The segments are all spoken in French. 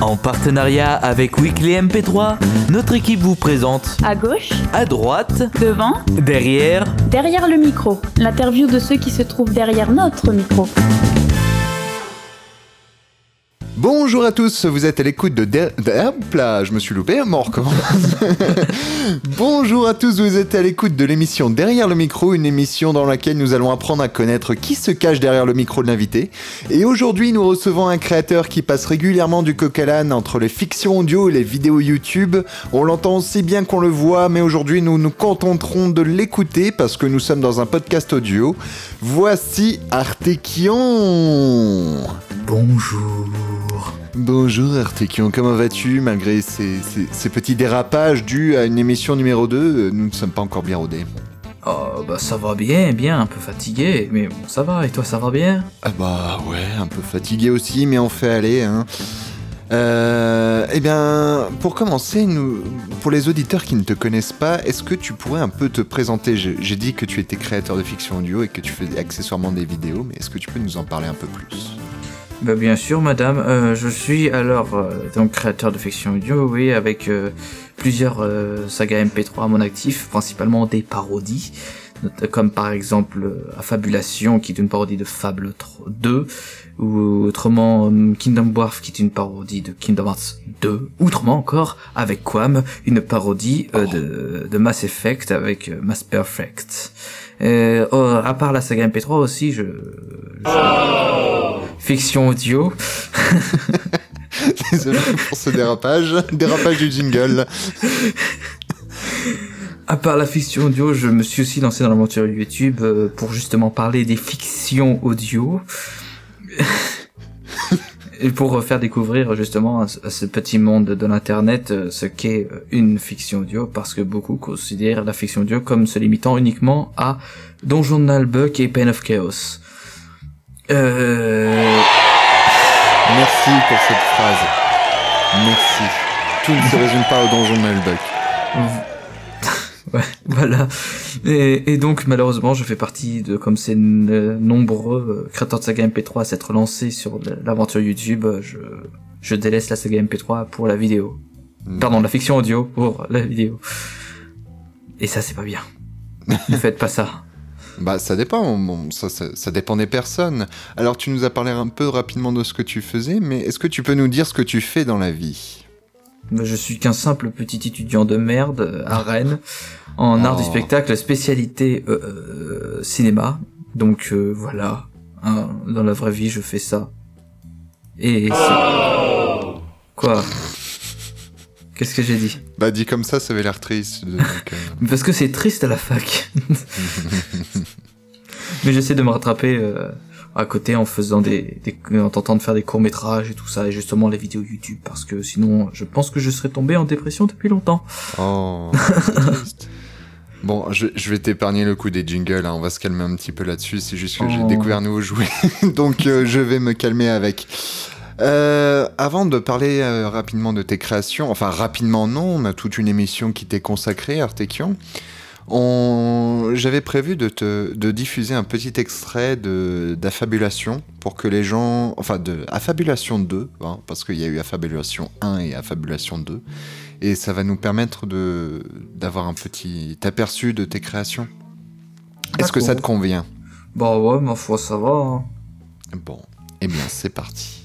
En partenariat avec Weekly MP3, notre équipe vous présente À gauche, à droite, devant, derrière, derrière le micro. L'interview de ceux qui se trouvent derrière notre micro. Bonjour à tous, vous êtes à l'écoute de... Der- je me suis loupé, mort comment Bonjour à tous, vous êtes à l'écoute de l'émission Derrière le micro, une émission dans laquelle nous allons apprendre à connaître qui se cache derrière le micro de l'invité. Et aujourd'hui, nous recevons un créateur qui passe régulièrement du coq à l'âne entre les fictions audio et les vidéos YouTube. On l'entend aussi bien qu'on le voit, mais aujourd'hui, nous nous contenterons de l'écouter parce que nous sommes dans un podcast audio. Voici Artekion bonjour. Bonjour Artekion, comment vas-tu malgré ces, ces- ces petits dérapages dus à une émission numéro 2 euh, Nous ne sommes pas encore bien rodés. Oh, bah ça va bien, bien, un peu fatigué, mais bon, ça va, et toi ça va bien? Ah bah ouais, un peu fatigué aussi, mais on fait aller. Hein. Euh, eh bien, pour commencer, nous, pour les auditeurs qui ne te connaissent pas, est-ce que tu pourrais un peu te présenter? J'ai j'ai dit que tu étais créateur de fiction audio et que tu faisais accessoirement des vidéos, mais est-ce que tu peux nous en parler un peu plus? Bah bien sûr, madame, euh, je suis alors euh, donc créateur de fiction audio, oui, avec euh, plusieurs euh, sagas MP3 à mon actif, principalement des parodies, comme par exemple euh, Affabulation, qui est une parodie de Fable 3 2, ou autrement euh, Kingdom Dwarf, qui est une parodie de Kingdom Hearts 2, autrement encore avec Quam, une parodie euh, de, de Mass Effect avec Mass Perfect. Euh, oh, à part la saga MP3 aussi, je- fiction audio. Désolé pour ce dérapage, dérapage du jingle. À part la fiction audio, je me suis aussi lancé dans l'aventure YouTube euh, pour justement parler des fictions audio. Et pour faire découvrir justement à ce, petit monde de l'internet euh, ce qu'est euh, une fiction audio, parce que beaucoup considèrent la fiction audio comme se limitant uniquement à Donjon Nalbuck et Pain of Chaos. Euh... Merci pour cette phrase. Merci. Tout ne se résume pas au donjon de Malbuck. Ouais, voilà. Et, et donc malheureusement, je fais partie de comme ces nombreux euh, créateurs de saga MP3 à s'être lancés sur l'aventure YouTube. euh, Je, je délaisse la saga MP3 pour la vidéo. Pardon, la fiction audio pour la vidéo. Et ça, c'est pas bien. ne faites pas ça. Bah ça dépend, bon, ça, ça, ça dépend des personnes. Alors tu nous as parlé un peu rapidement de ce que tu faisais, mais est-ce que tu peux nous dire ce que tu fais dans la vie? Mais Je suis qu'un simple petit étudiant de merde euh, à Rennes en art du Oh. spectacle, spécialité euh, euh, cinéma. Donc euh, voilà, Hein, dans la vraie vie, je fais ça. Et c'est... Quoi? Qu'est-ce que j'ai dit? Bah dit comme ça, ça avait l'air triste. donc, euh, Parce que c'est triste à la fac. Mais j'essaie de me rattraper euh, à côté en faisant des, des en tentant de faire des courts métrages et tout ça et justement les vidéos YouTube parce que sinon je pense que je serais tombé en dépression depuis longtemps. Oh. Bon, je, je vais t'épargner le coup des jingles, hein, on va se calmer un petit peu là-dessus, c'est juste que j'ai Oh. découvert un nouveau jouet, donc euh, je vais me calmer avec. Euh, avant de parler euh, rapidement de tes créations, enfin rapidement non, on a toute une émission qui t'est consacrée, Artekion. On... J'avais prévu de, te, de diffuser un petit extrait de- d'Affabulation pour que les gens... Enfin, de Affabulation 2, hein, parce qu'il y a eu Affabulation 1 et Affabulation 2. Et ça va nous permettre de d'avoir un petit aperçu de tes créations. Est-ce que ça te convient? Bah ouais, ma foi ça va. hein. Bon, eh bien c'est parti.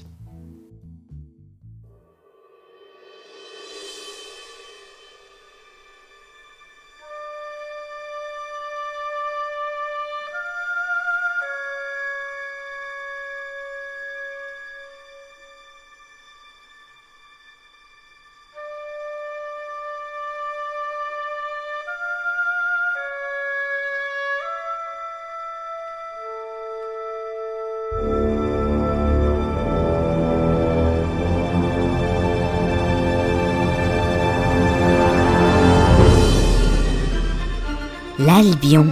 L'Albion.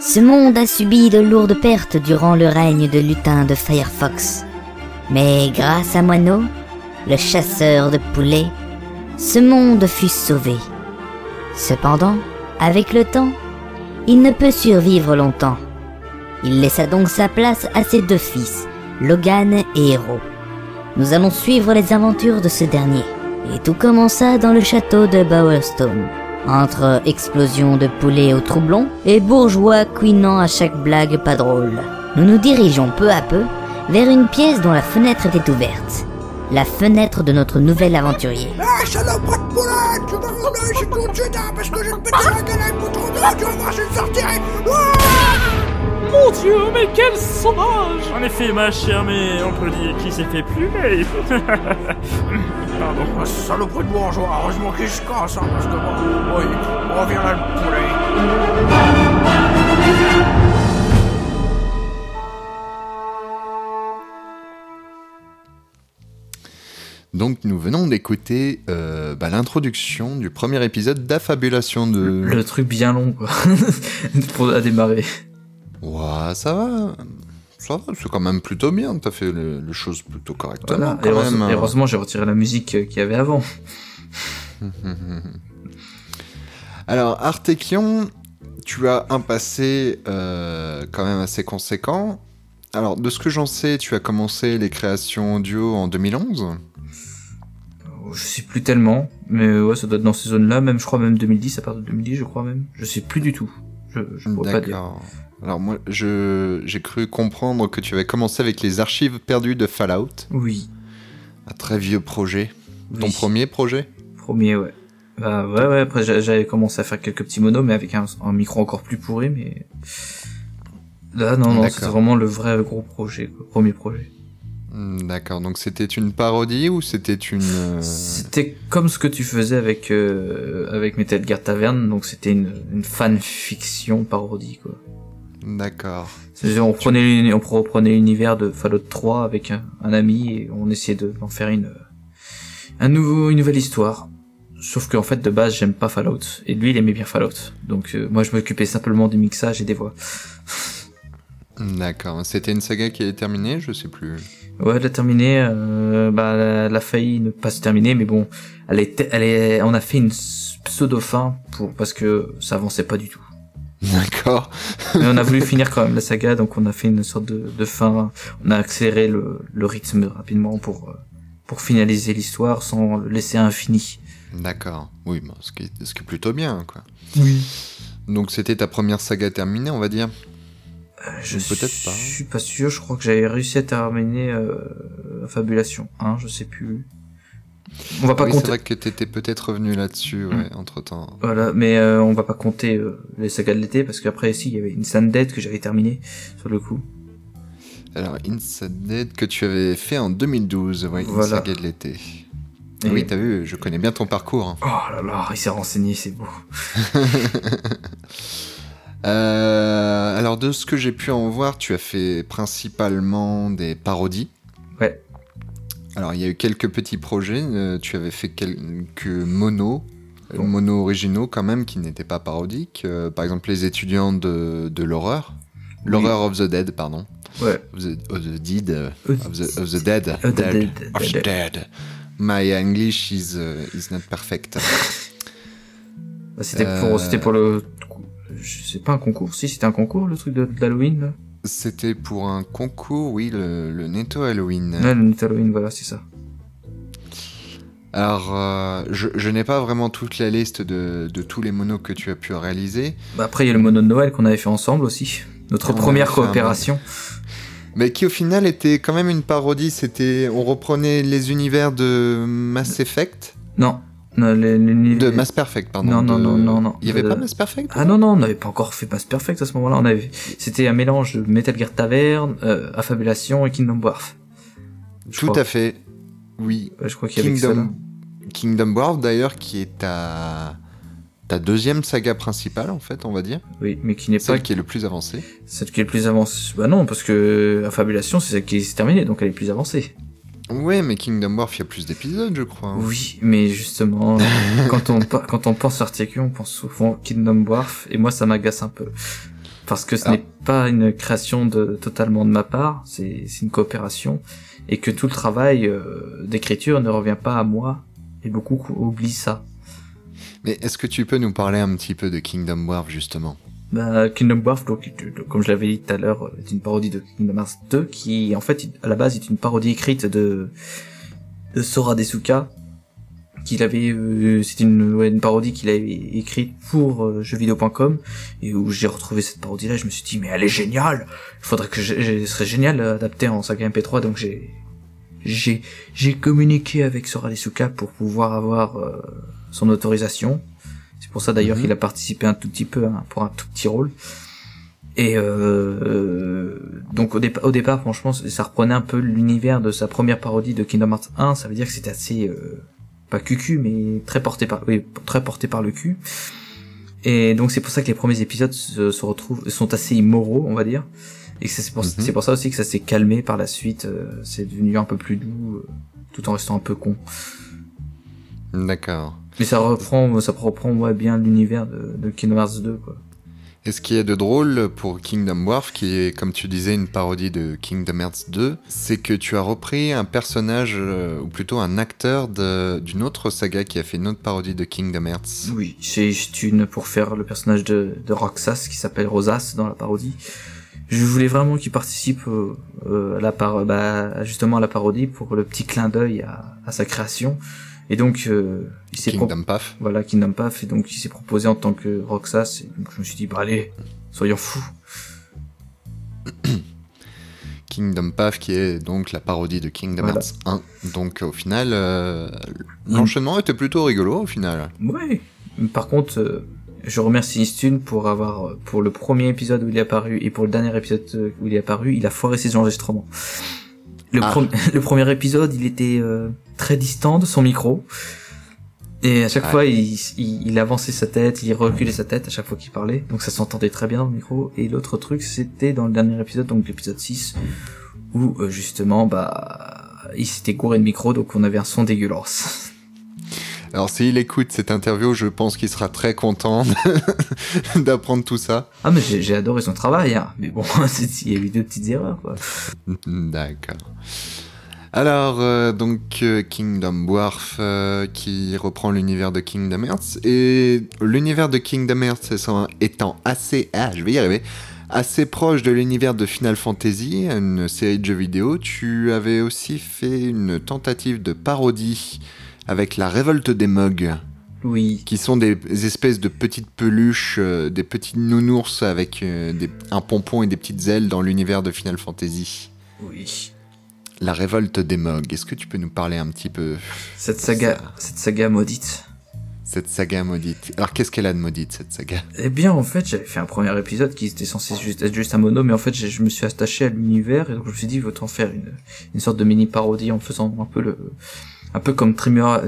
Ce monde a subi de lourdes pertes durant le règne de lutin de Firefox. Mais grâce à Moineau, le chasseur de poulets, ce monde fut sauvé. Cependant, avec le temps, il ne peut survivre longtemps. Il laissa donc sa place à ses deux fils, Logan et Hero. nous allons suivre les aventures de ce dernier. Et tout commença dans le château de Bowerstone. Entre explosion de poulets au troublon et bourgeois couinant à chaque blague pas drôle. Nous nous dirigeons peu à peu vers une pièce dont la fenêtre était ouverte. La fenêtre de notre nouvel aventurier. Poulet Tu tout parce que la d'eau, tu vas voir, je sortir Mon dieu, mais quel sauvage En effet, ma chère, mais on peut dire qu'il s'est fait plumer. Pardon, ah, salope de bourgeois, heureusement qu'il se casse, hein, parce que bon, oui, on revient là le poulet. Donc nous venons d'écouter euh, bah, l'introduction du premier épisode d'Affabulation de... Le truc bien long, quoi. pour à démarrer. Ouah, ça va. Ça va, c'est quand même plutôt bien. T'as fait le- les choses plutôt correctement Voilà. quand Et heureusement, même. et heureusement, j'ai retiré la musique euh, qu'il y avait avant. Alors, Artekion, tu as un passé euh, quand même assez conséquent. Alors, de ce que j'en sais, tu as commencé les créations audio en 2011. Je sais plus tellement, mais ouais, ça doit être dans ces zones-là, même je crois même 2010, à partir de 2010, je crois même. Je sais plus du tout. Je, je pourrais pas dire. Alors, moi, je, j'ai cru comprendre que tu avais commencé avec les archives perdues de Fallout, Oui. un très vieux projet. Ton premier projet? Premier, ouais. Bah ouais, ouais, après j'a- j'avais commencé à faire quelques petits monos, mais avec un, un micro encore plus pourri, mais... Là, non, non, c'est vraiment le vrai gros projet, quoi. Premier projet. Hmm, D'accord, donc c'était une parodie ou c'était une... euh, C'était comme ce que tu faisais avec euh, avec Metal Gear Tavern, donc c'était une, une fanfiction parodie, quoi. D'accord. On prenait, on reprenait l'univers de Fallout 3 avec un, un ami et on essayait de- d'en faire une, un nouveau, une nouvelle histoire. Sauf qu'en fait, de base, j'aime pas Fallout. Et lui, il aimait bien Fallout. Donc, euh, moi, je m'occupais simplement du mixage et des voix. D'accord. C'était une saga qui est terminée, je sais plus. Ouais, elle a terminé, euh, bah, elle a- elle a failli ne pas se terminer, mais bon, elle est, elle est, on a fait une pseudo-fin pour, parce que ça avançait pas du tout. D'accord. Mais on a voulu finir quand même la saga, donc on a fait une sorte de, de fin. On a accéléré le, le rythme rapidement pour euh, pour finaliser l'histoire sans le laisser infini. D'accord. Oui, bon, ce, qui est, ce qui est plutôt bien, quoi. Oui. Donc c'était ta première saga terminée, on va dire? Euh, je Peut-être pas. suis pas sûr. Je crois que j'avais réussi à terminer euh, Fabulation 1, je sais plus. On va pas oui, c'est compter. vrai que t'étais peut-être revenu là-dessus, ouais, entre-temps. Voilà, mais euh, on va pas compter euh, les sagas de l'été parce qu'après si il y avait Instant Dead que j'avais terminé sur le coup. Alors, Inside Dead que tu avais fait en 2012, ouais, Voilà. saga de l'été. Et- Oui, t'as vu, je connais bien ton parcours. hein. Oh là là, il s'est renseigné, c'est beau. Euh, alors, de ce que j'ai pu en voir, tu as fait principalement des parodies. Alors, il y a eu quelques petits projets. euh, tu avais fait quelques monos, euh, Bon. monos originaux quand même, qui n'étaient pas parodiques. Euh, par exemple, les étudiants de, de l'horreur. L'horreur of the Dead, pardon. Ouais. Of the, of the dead. of, the, of the dead. of the dead. dead, Of the dead. dead. My English is, uh, is not perfect. Bah, c'était pour c'était pour le je sais pas un concours si c'était un concours le truc de, d'Halloween C'était pour un concours, oui, le, le Netto Halloween. ouais le Net Halloween voilà c'est ça. Alors, euh, je, je n'ai pas vraiment toute la liste de, de tous les monos que tu as pu réaliser, bah, après il y a le mono de Noël qu'on avait fait ensemble aussi. Notre On première coopération. mais qui au final était quand même une parodie. C'était, on reprenait les univers de Mass Effect, non non les, les- de Mass Perfect, pardon. Non, non, de- non, non, non. Il y avait pas Mass Perfect ah non non on n'avait pas encore fait Mass Perfect à ce moment-là on avait c'était un mélange de Metal Gear Tavern euh, Affabulation et Kingdom Wharf Tout crois. à fait. Oui. Ouais, je crois qu'il y avait. Kingdom, Kingdom Wharf d'ailleurs, qui est ta ta deuxième saga principale en fait, on va dire, oui mais qui n'est pas celle qui est le plus avancée. celle qui est le plus avancée bah non parce que Affabulation c'est celle qui s'est terminée donc elle est plus avancée Ouais, mais Kingdom Wharf, il y a plus d'épisodes, je crois. Oui, mais justement, quand on quand on pense Artekion, on pense souvent Kingdom Wharf, et moi ça m'agace un peu. Parce que ce Ah. n'est pas une création de, totalement de ma part, c'est c'est une coopération, et que tout le travail euh, d'écriture ne revient pas à moi, et beaucoup oublient ça. Mais est-ce que tu peux nous parler un petit peu de Kingdom Wharf justement? Bah, Kingdom donc, euh, comme je l'avais dit tout à l'heure, est une parodie de Kingdom Hearts 2, qui en fait, à la base, est une parodie écrite de de Sora Desuka qu'il avait euh, c'était une, une parodie qu'il avait écrite pour euh, jeuxvideo.com et où j'ai retrouvé cette parodie là je me suis dit mais elle est géniale! Il faudrait que je, serait génial d'adapter en saga MP3 donc j'ai j'ai j'ai communiqué avec Sora Desuka pour pouvoir avoir euh, son autorisation pour ça d'ailleurs Mhm. qu'il a participé un tout petit peu hein, pour un tout petit rôle. Et euh, donc au, dépa- au départ franchement ça reprenait un peu l'univers de sa première parodie de Kingdom Hearts 1 ça veut dire que c'était assez euh, pas cucu mais très porté par oui, très porté par le cul. Et donc c'est pour ça que les premiers épisodes se, se retrouvent sont assez immoraux on va dire. Et c'est pour, c'est pour ça aussi que ça s'est calmé par la suite euh, c'est devenu un peu plus doux euh, tout en restant un peu con. D'accord. Mais ça reprend ça reprend ouais, bien l'univers de, de Kingdom Hearts 2 quoi Et ce qui est de drôle pour Kingdom Wharf, qui est, comme tu disais, une parodie de Kingdom Hearts 2, c'est que tu as repris un personnage, euh, ou plutôt un acteur d'une autre saga qui a fait une autre parodie de Kingdom Hearts. Oui, c'est juste une pour faire le personnage de, de Roxas qui s'appelle Rosas dans la parodie. Je voulais vraiment qu'il participe euh, euh, à la par bah, justement à la parodie pour le petit clin d'œil à, à sa création. Et donc euh, il s'est pro- Kingdom Path. voilà Kingdom Path et donc il s'est proposé en tant que Roxas et donc je me suis dit bah allez soyons fous. Kingdom Path, qui est donc la parodie de Kingdom Voilà. Hearts 1. Donc au final, euh, l'enchaînement était plutôt rigolo au final. Ouais. Par contre, euh, je remercie Istune pour avoir, pour le premier épisode où il est apparu et pour le dernier épisode où il est apparu, il a foiré ses enregistrements. Le, Ah. le premier épisode, il était euh, très distant de son micro. Et à chaque fois, il, il, il avançait sa tête, il reculait sa tête à chaque fois qu'il parlait. Donc ça s'entendait très bien dans le micro. Et l'autre truc, c'était dans le dernier épisode, donc l'épisode 6, où euh, justement, bah, il s'était gouré de micro, donc on avait un son dégueulasse. Alors s'il écoute cette interview, je pense qu'il sera très content d'apprendre tout ça. Ah mais j'ai adoré son travail, hein. mais bon, il y a eu deux petites erreurs quoi. D'accord. Alors, euh, donc, euh, Kingdom Wharf euh, qui reprend l'univers de Kingdom Hearts. Et l'univers de Kingdom Hearts étant assez. Ah, je vais y arriver. Assez proche de l'univers de Final Fantasy, une série de jeux vidéo, tu avais aussi fait une tentative de parodie avec la révolte des Mogs, Oui, qui sont des espèces de petites peluches, euh, des petits nounours avec euh, des- un pompon et des petites ailes dans l'univers de Final Fantasy. oui. La révolte des Mogs, est-ce que tu peux nous parler un petit peu Cette saga, cette saga maudite. cette saga maudite Alors qu'est-ce qu'elle a de maudite cette saga? Eh bien, en fait, j'avais fait un premier épisode qui était censé juste, être juste un mono, mais en fait, je me suis attaché à l'univers et donc je me suis dit, autant faire une, une sorte de mini parodie en faisant un peu le, un peu comme Trimoria,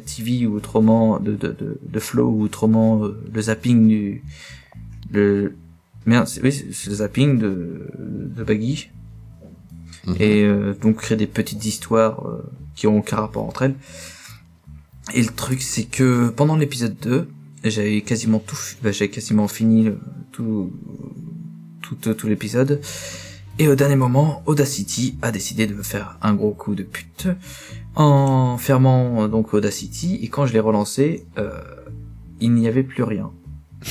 TV ou autrement de, de, de, de Flow ou autrement euh, le zapping du, le, merde, oui, c'est le zapping de, de Baggy. Mhm. et euh, donc créer des petites histoires euh, qui ont aucun rapport entre elles. Et le truc c'est que pendant l'épisode 2, j'avais quasiment tout, bah, j'avais quasiment fini tout, tout, tout, tout l'épisode. Et au dernier moment, Audacity a décidé de me faire un gros coup de pute en fermant euh, donc Audacity. Et quand je l'ai relancé, euh, il n'y avait plus rien.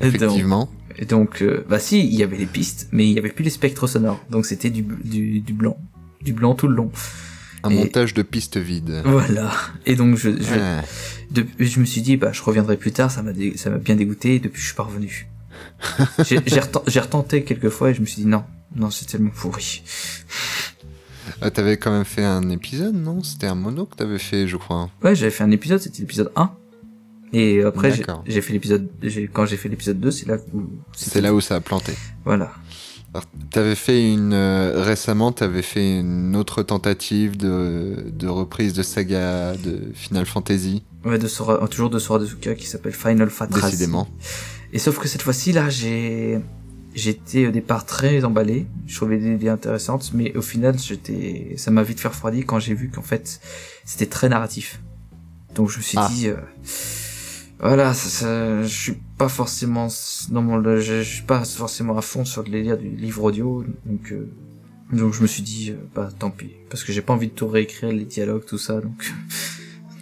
Et donc- Effectivement. et donc, euh, bah si, il y avait les pistes, mais il y avait plus les spectres sonores. Donc c'était du, du, du blanc. Du blanc tout le long. Un et- montage de pistes vides. Voilà. Et donc je, je, Ah. de- je me suis dit, bah je reviendrai plus tard, ça m'a ça m'a bien dégoûté, et depuis je suis pas revenu. J'ai j'ai reten- j'ai retenté quelques fois et je me suis dit non, non c'est tellement pourri. Ah, t'avais quand même fait un épisode, non? C'était un mono que t'avais fait, je crois. Ouais, j'avais fait un épisode, c'était l'épisode 1. Et après, j'ai fait l'épisode, quand j'ai fait l'épisode 2, c'est là où... C'est là où ça a planté. Voilà. T'avais fait une euh, récemment, t'avais fait une autre tentative de, de reprise de saga de Final Fantasy, Ouais, de Sora, toujours de Sora qui s'appelle Final Fantasy. décidément. Et sauf que cette fois-ci là, j'ai j'étais au départ très emballé, je trouvais des idées intéressantes, mais au final, j'étais ça m'a vite fait refroidir quand j'ai vu qu'en fait, c'était très narratif. Donc je me suis Ah. dit euh, voilà, ça, ça- je suis pas forcément mon je, je suis pas forcément à fond sur le délire du livre audio, donc euh, donc je me suis dit euh, bah tant pis parce que j'ai pas envie de tout réécrire les dialogues tout ça donc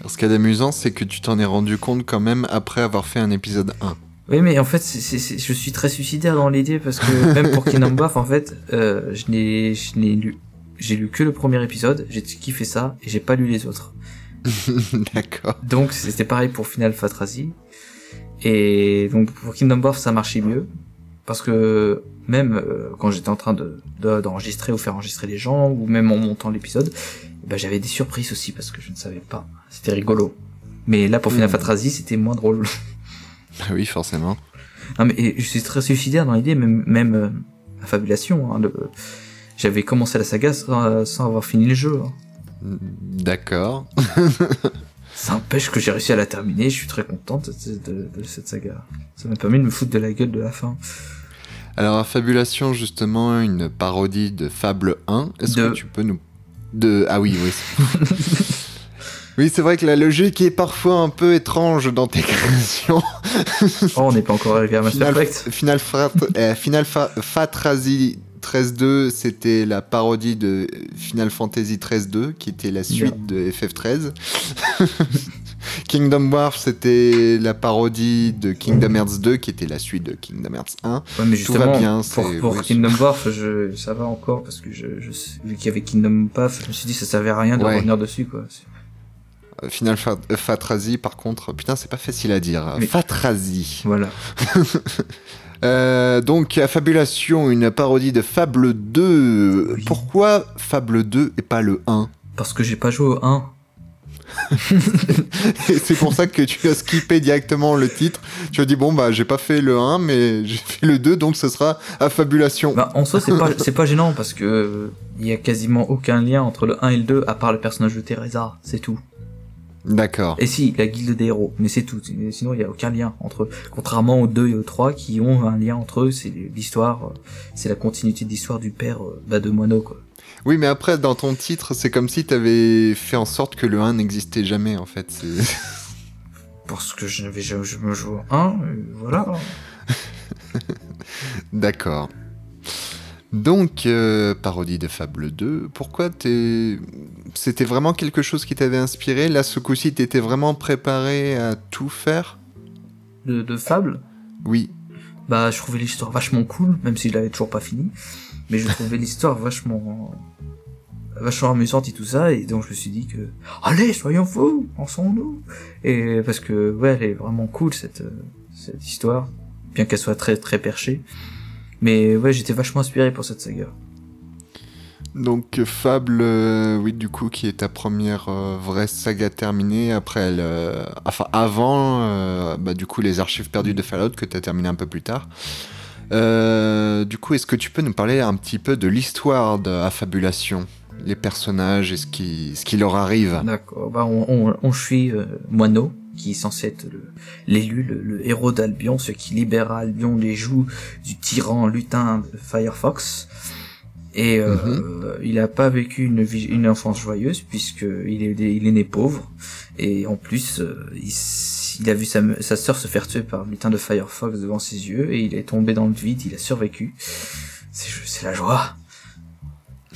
Alors, ce qu'il y a d'amusant, c'est que tu t'en es rendu compte quand même après avoir fait un épisode 1. Oui, mais en fait, c'est, c'est, c'est- je suis très suicidaire dans l'idée parce que même pour Kingdom Buff, en fait, euh, je n'ai, je n'ai lu, j'ai lu que le premier épisode, j'ai kiffé ça et j'ai pas lu les autres. D'accord. Donc c'était pareil pour Final Fantasy. Et donc pour Kingdom Hearts ça marchait mieux parce que même euh, quand j'étais en train de de- d'enregistrer ou faire enregistrer les gens ou même en montant l'épisode, bah, j'avais des surprises aussi parce que je ne savais pas. C'était rigolo. Mais là pour Final Mm. Fantasy c'était moins drôle. Ah oui, forcément. Non mais et je suis très suicidaire dans l'idée, même même euh, la fabulation. Hein, le- J'avais commencé la saga sans, sans avoir fini le jeu. hein. D'accord. Ça empêche que j'ai réussi à la terminer. Je suis très contente de, de- de cette saga. Ça m'a permis de me foutre de la gueule de la fin. Alors, Fabulation, justement, une parodie de Fable 1. Est-ce De- que tu peux nous... De... Ah oui, oui. oui, c'est vrai que la logique est parfois un peu étrange dans tes créations. Oh, on n'est pas encore arrivé à Mass Final, Effect. Final, Frat... euh, Final Fa- Fantasy 13.2, c'était la parodie de Final Fantasy 13.2, qui était la suite de FF13. Kingdom Hearts, c'était la parodie de Kingdom Hearts 2, qui était la suite de Kingdom Hearts 1. Ouais, mais Tout va bien, pour, pour oui, Kingdom Hearts, je, ça va encore parce que je, je sais- vu qu'il y avait Kingdom Path, je me suis dit ça servait à rien de Ouais. revenir dessus quoi. Final euh, Fatrazi, par contre, putain, c'est pas facile à dire. Mais- Fatrazi. Voilà. Euh, donc, Fabulation, une parodie de Fable 2. Oui. Pourquoi Fable 2 et pas le 1 Parce que j'ai pas joué au 1. Et c'est pour ça que tu as skippé directement le titre. Tu as dit, bon, bah, j'ai pas fait le 1, mais j'ai fait le 2, donc ce sera Affabulation. Bah, en soi, c'est pas, c'est pas gênant parce que euh, il y a quasiment aucun lien entre le 1 et le 2 à part le personnage de Teresa, c'est tout. D'accord. Et si, la guilde des héros, mais c'est tout. Sinon, il y a aucun lien entre eux. Contrairement aux 2 et aux 3 qui ont un lien entre eux, c'est l'histoire, euh, c'est la continuité de l'histoire du père euh, bah, de Moineau, quoi. Oui, mais après, dans ton titre, c'est comme si tu avais fait en sorte que le 1 n'existait jamais, en fait. Parce que je n'avais jamais, joue au 1, et voilà. D'accord. Donc, euh, parodie de Fable 2, pourquoi t'es... C'était vraiment quelque chose qui t'avait inspiré? Là, ce coup-ci, t'étais vraiment préparé à tout faire? De, de Fable, Oui. bah, je trouvais l'histoire vachement cool, même si je l'avais toujours pas fini. Mais je trouvais l'histoire vachement, vachement amusante et tout ça, et donc je me suis dit que, allez, soyons fous, lançons-nous. Et parce que, ouais, elle est vraiment cool, cette, euh, cette histoire. Bien qu'elle soit très, très perchée. Mais ouais, j'étais vachement inspiré pour cette saga. Donc, euh, Fable, euh, oui, du coup, qui est ta première euh, vraie saga terminée. Après, elle, euh, enfin, avant, bah, du coup, les archives perdues de Fallout que t'as terminé un peu plus tard. Du coup, est-ce que tu peux nous parler un petit peu de l'histoire de Affabulation Les personnages et ce qui, ce qui leur arrive? D'accord. Bah, on, on, on suit Moineau, qui est censé être le- l'élu, le, le héros d'Albion, ce qui libère Albion des joues du tyran lutin Firefox. Et euh, il a pas vécu une, vie- une enfance joyeuse puisque il est, il est né pauvre et en plus euh, il, il a vu sa, sa sœur se faire tuer par le lutin de Firefox devant ses yeux et il est tombé dans le vide, il a survécu. C'est c'est la joie.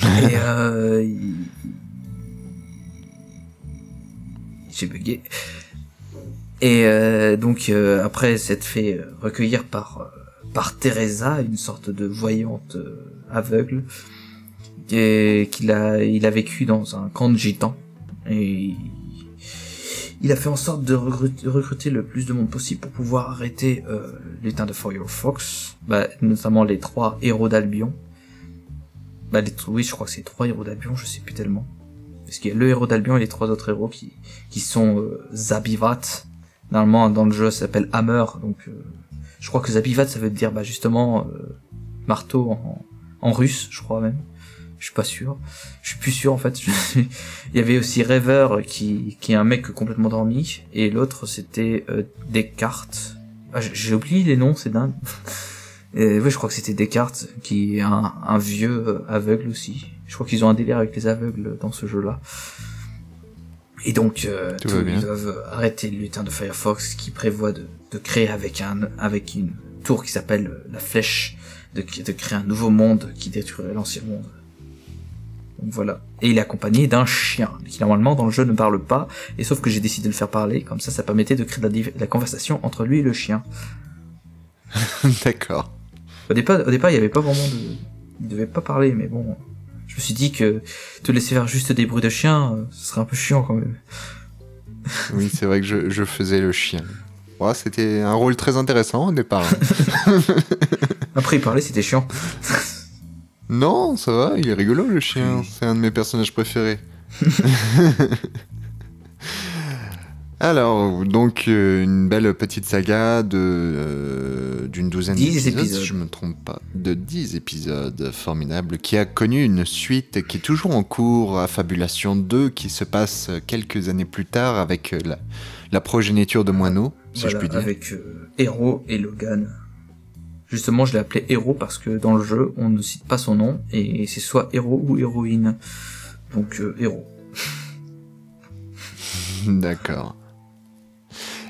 et euh, il- j'ai bugué. Et euh, donc euh, après s'être fait euh, recueillir par euh, par Teresa, une sorte de voyante euh, aveugle, et qu'il a il a vécu dans un camp de gitans et il a fait en sorte de recruter, le plus de monde possible pour pouvoir arrêter euh, l'éteint de Firefox, bah, notamment les trois héros d'Albion. Bah, les, oui, je crois que c'est trois héros d'Albion, je sais plus tellement. Parce qu'il y a le héros d'Albion et les trois autres héros qui, qui sont euh, Zabivat. Normalement, dans le jeu, ça s'appelle Hammer. Donc, euh, je crois que Zabivat, ça veut dire bah, justement euh, marteau en, en russe, je crois même. Je suis pas sûr. Je suis plus sûr en fait. Il y avait aussi Rêveur qui, qui est un mec complètement dormi. Et l'autre, c'était euh, Descartes. Ah, j'ai- J'ai oublié les noms, c'est dingue. Et, oui, je crois que c'était Descartes, qui est un, un vieux euh, aveugle aussi. Je crois qu'ils ont un délire avec les aveugles dans ce jeu-là. Et donc, euh, Tout tout- ils doivent arrêter le lutin de Firefox qui prévoit de, de créer avec un avec une tour qui s'appelle la flèche, de, de créer un nouveau monde qui détruirait l'ancien monde. Donc voilà. Et il est accompagné d'un chien, qui normalement dans le jeu ne parle pas, et sauf que j'ai décidé de le faire parler, comme ça ça permettait de créer de la, conversation entre lui et le chien. D'accord. Au départ, au départ il y avait pas vraiment de... Il devait pas parler, mais bon... Je me suis dit que te laisser faire juste des bruits de chien, euh, ce serait un peu chiant quand même. Oui, c'est vrai que je, je faisais le chien. Ouais, c'était un rôle très intéressant au départ. hein. Après, il parlait, c'était chiant. non, ça va, il est rigolo le chien. C'est un de mes personnages préférés. Alors, donc, euh, une belle petite saga de euh, d'une douzaine d'épisodes, épisodes. si je me trompe pas, de 10 épisodes formidables, qui a connu une suite qui est toujours en cours, Affabulation 2, qui se passe quelques années plus tard avec euh, la, la progéniture de Moineau, si Voilà, je puis dire. avec euh, Hero et Logan. Justement, je l'ai appelé Hero parce que dans le jeu, on ne cite pas son nom et c'est soit héros ou héroïne. Donc Hero. D'accord.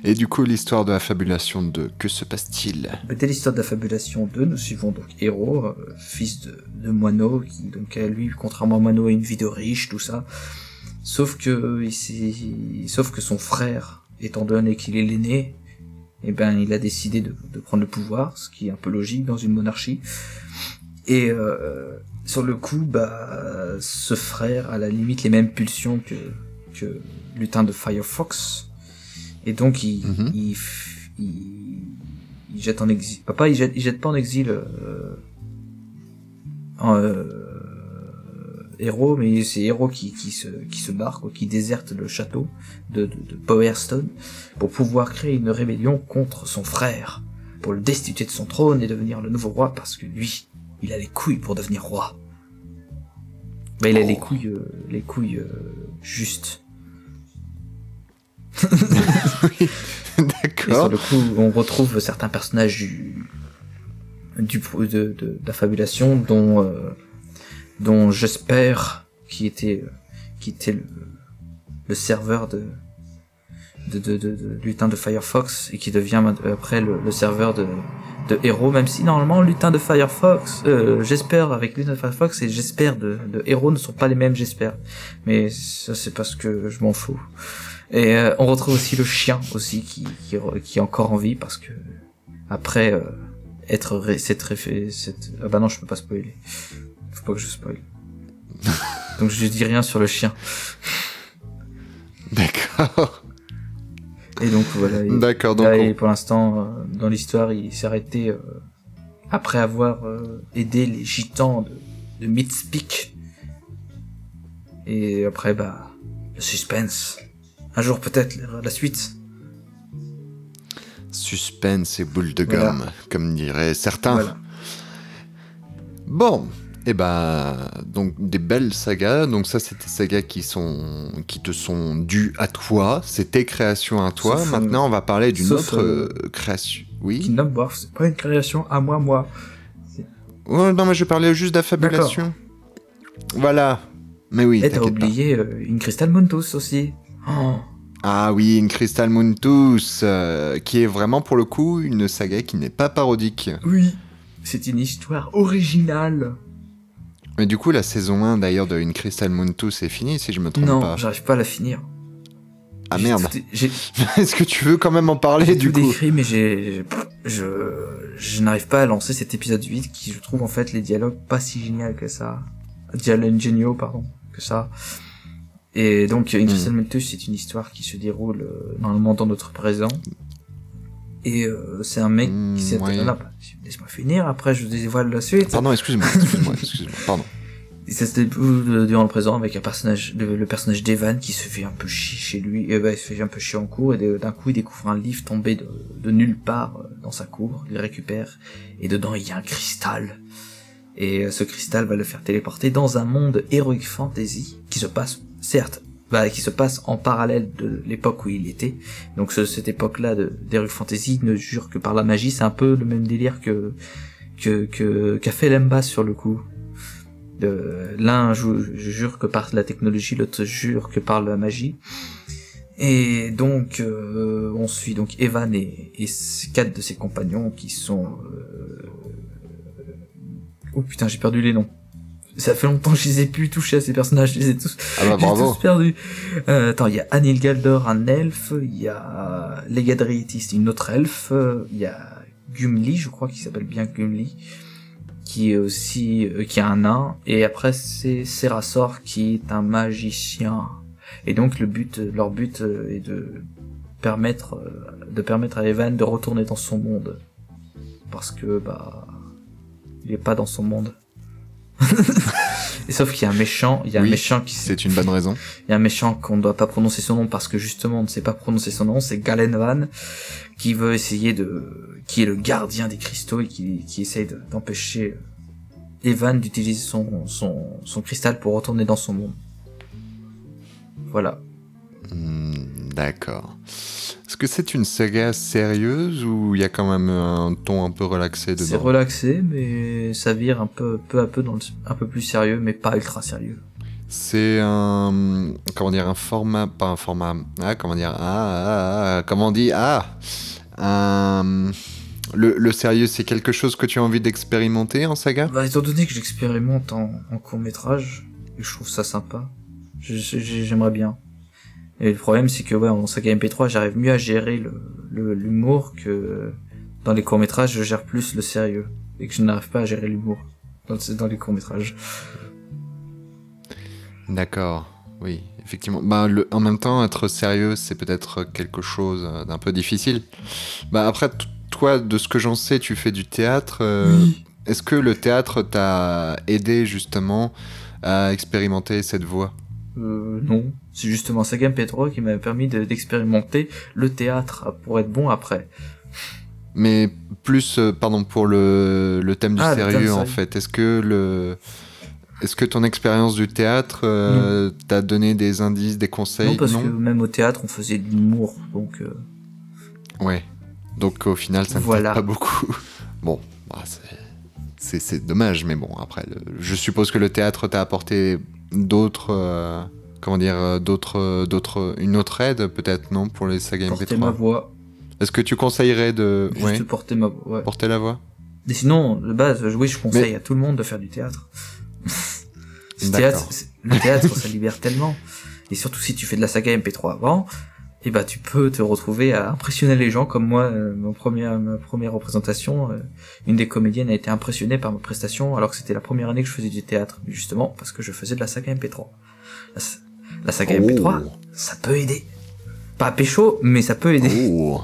Et du coup, l'histoire de Affabulation 2, que se passe-t-il? Dès l'histoire d'Affabulation 2, nous suivons donc Hero, euh, fils de, de qui donc lui, contrairement à moineau, a une vie de riche, tout ça. Sauf que sauf que son frère, étant donné qu'il est l'aîné, eh ben il a décidé de, de prendre le pouvoir, ce qui est un peu logique dans une monarchie. Et euh, sur le coup, bah ce frère a à la limite les mêmes pulsions que que lutin de Firefox. Et donc il, Mhm. il, il, il jette en exil. Papa, il jette, il jette pas en exil euh, en, euh, héros, mais c'est héros qui, qui se qui se barre, quoi, qui déserte le château de, de, de Powerstone pour pouvoir créer une rébellion contre son frère, pour le destituer de son trône et devenir le nouveau roi parce que lui, il a les couilles pour devenir roi. Bah, il a Oh. les couilles, euh, les couilles euh, justes. Et sur D'accord. le coup, on retrouve certains personnages du du de de, d'affabulation dont euh, dont j'espère qui était euh, qui était le, le serveur de de, de, de, de lutin de Firefox et qui devient ma- après le, le serveur de, de héros même si normalement lutin de Firefox euh, j'espère avec lutin de Firefox et j'espère de, de héros ne sont pas les mêmes j'espère mais ça c'est parce que je m'en fous et euh, on retrouve aussi le chien aussi qui, qui, qui est encore en vie parce que après euh, être ré, cette, réfé- cette ah bah non je peux pas spoiler faut pas que je spoil donc je dis rien sur le chien D'accord. et donc voilà D'accord. Donc, Là, on- pour l'instant, euh, dans l'histoire, il s'est arrêté euh, après avoir aidé les gitans de, de Midspeak. Et après, bah, le suspense. Un jour peut-être la- suite. suspense et boule de Voilà. gomme, comme diraient certains. Voilà. Bon, et ben donc des belles sagas. Donc ça, c'est des sagas qui sont qui te sont dues à toi. C'est tes créations à toi. Sauf, euh, Maintenant, on va parler d'une autre euh, euh, création. Oui. Kingdom Wars, c'est pas une création à moi, moi. Ouais, non, mais je parlais juste d'affabulation. Voilà. Mais oui, Et t'as pas. oublié une Crystal Montus aussi. Oh. Ah oui, une Crystal Moon euh, qui est vraiment pour le coup une saga qui n'est pas parodique. Oui, c'est une histoire originale. Mais du coup, la saison 1 d'ailleurs de Une Crystal Moon est finie, si je me trompe Non, pas. j'arrive pas à la finir. Ah merde. Est-ce que tu veux quand même en parler du tout coup décrit, mais j'ai, je, je n'arrive pas à lancer cet épisode 8 qui, je trouve, en fait, les dialogues pas si génial que ça. Dialogues géniaux, pardon, que ça. Et donc. Une Crystal Mentus, c'est une histoire qui se déroule, euh, normalement dans notre présent. Et, euh, c'est un mec qui s'est, ouais. laisse-moi finir, après je dévoile la suite. Pardon, excuse-moi, excuse-moi, excuse-moi, pardon. Et ça se déroule euh, durant le présent avec un personnage, le, le personnage d'Evan qui se fait un peu chier chez lui, et bah, il se fait un peu chier en cours, et d'un coup il découvre un livre tombé de, de nulle part euh, dans sa cour, il le récupère, et dedans il y a un cristal. Et euh, ce cristal va le faire téléporter dans un monde heroic fantasy qui se passe, certes, bah, qui se passe en parallèle de l'époque où il était. Donc ce- cette époque-là de d'heroic fantasy ne jure que par la magie, c'est un peu le même délire que que qu'a fait Lemba sur le coup. L'un jure que par la technologie, l'autre jure que par la magie. Et donc, euh, on suit donc Evan et, et quatre de ses compagnons qui sont... euh, Oh putain, j'ai perdu les noms. Ça fait longtemps que je les ai plus touchés à ces personnages, je les ai tous, Ah bah bravo. tous perdus. Euh, attends, il y a Anil Galdor, un elfe, il y a Legadriétis, une autre elfe, il y a Gumli, je crois qu'il s'appelle bien Gumli. qui est aussi euh, qui est un nain et après c'est Serasor qui est un magicien et donc le but leur but euh, est de permettre euh, de permettre à Evan de retourner dans son monde parce que bah il est pas dans son monde et sauf qu'il y a un méchant il y a Oui, un méchant qui C'est une bonne raison. il y a un méchant qu'on ne doit pas prononcer son nom parce que justement on ne sait pas prononcer son nom, c'est Galen Van qui veut essayer de, qui est le gardien des cristaux et qui, qui essaye de- d'empêcher Evan d'utiliser son, son, son cristal pour retourner dans son monde. Voilà. Hmm, D'accord. Est-ce que c'est une saga sérieuse ou il y a quand même un ton un peu relaxé C'est dedans relaxé, mais ça vire un peu, peu à peu dans le, un peu plus sérieux, mais pas ultra sérieux. C'est un comment dire un format pas un format ah comment dire ah, ah, ah, comment on dit ah un- le, le sérieux c'est quelque chose que tu as envie d'expérimenter en saga? Bah, étant donné que j'expérimente en, en court métrage, je trouve ça sympa, j'aimerais bien. Et le problème, c'est que ouais, en saga MP3, j'arrive mieux à gérer le le- l'humour que dans les courts métrages, je gère plus le sérieux et que je n'arrive pas à gérer l'humour dans, dans les courts métrages. D'accord, oui, effectivement. Bah, le- en même temps, être sérieux, c'est peut-être quelque chose d'un peu difficile. Bah, après, toi, de ce que j'en sais, tu fais du théâtre. euh, Est-ce que le théâtre t'a aidé justement à expérimenter cette voie? Euh, non, c'est justement saga MP3 qui m'a permis de- d'expérimenter le théâtre pour être bon après. Mais plus, euh, pardon, pour le, le thème du Ah, thème sérieux, en fait. Est-ce que le... Est-ce que ton expérience du théâtre euh, t'a donné des indices, des conseils? Non, parce que même au théâtre, on faisait de l'humour, donc Ouais. Donc au final, ça ne Voilà. pas beaucoup. Bon, bah, c'est- dommage, mais bon, après, le- je suppose que le théâtre t'a apporté d'autres. euh, comment dire euh, D'autres. euh, d'autres une autre aide, peut-être, non Pour les sagas porter ma MP3 voix, Est-ce que tu conseillerais de. juste Ouais, porter ma ouais. porter la voix? Mais sinon, de base, oui, je conseille à tout le monde de faire du théâtre. Théâtre le théâtre, ça libère tellement. Et surtout si tu fais de la saga MP3 avant, et bah tu peux te retrouver à impressionner les gens comme moi. euh, mon première, ma première représentation, euh, une des comédiennes a été impressionnée par ma prestation alors que c'était la première année que je faisais du théâtre, justement parce que je faisais de la saga MP3. La, saga MP3, ça peut aider. Pas à pécho, mais ça peut aider. Oh.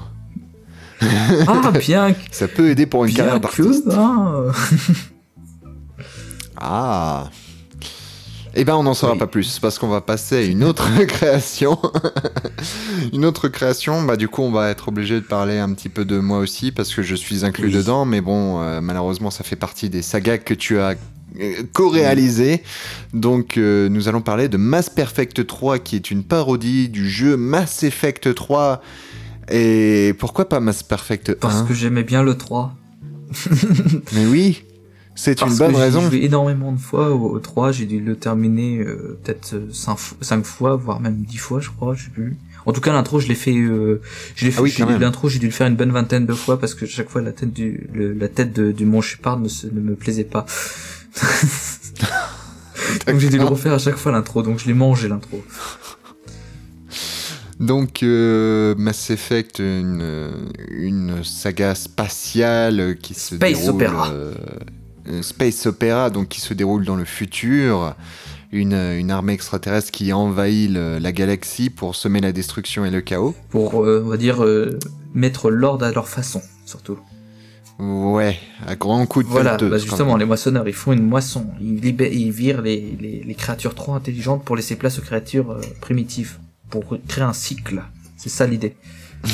Ah bien, Ça peut aider pour une bien carrière d'artiste. hein. Ah Eh ben, on n'en saura Oui. pas plus parce qu'on va passer à une autre création. une autre création, bah du coup, on va être obligé de parler un petit peu de moi aussi parce que je suis inclus Oui. dedans, mais bon, euh, malheureusement, ça fait partie des sagas que tu as euh, co-réalisé. Donc, euh, nous allons parler de Mass Perfect 3 qui est une parodie du jeu Mass Effect 3. Et pourquoi pas Mass Perfect 1 parce que j'aimais bien le 3. Mais oui, c'est une bonne que j'ai raison. joué énormément de fois au, au 3, j'ai dû le terminer euh, peut-être 5, fois, voire même 10 fois, je crois, je sais plus. En tout cas, l'intro, je l'ai fait, euh, je l'ai fait, Ah oui, l'intro, j'ai dû le faire une bonne vingtaine de fois parce que chaque fois, la tête du, le- la tête de, du Mont Shepard ne, se- ne me plaisait pas. donc j'ai dû le refaire à chaque fois l'intro, donc je l'ai mangé l'intro. Donc, euh, Mass Effect, une, une saga spatiale qui se Space déroule... euh, euh, space Opera, donc qui se déroule dans le futur. Une, une armée extraterrestre qui envahit le- la galaxie pour semer la destruction et le chaos. Pour, euh, on va dire, euh, mettre l'ordre à leur façon, surtout. Ouais, à grands coups de Voilà, bah justement, les moissonneurs, ils font une moisson. Ils, libè- ils virent les, les, les créatures trop intelligentes pour laisser place aux créatures euh, primitives. Pour créer un cycle. C'est ça l'idée.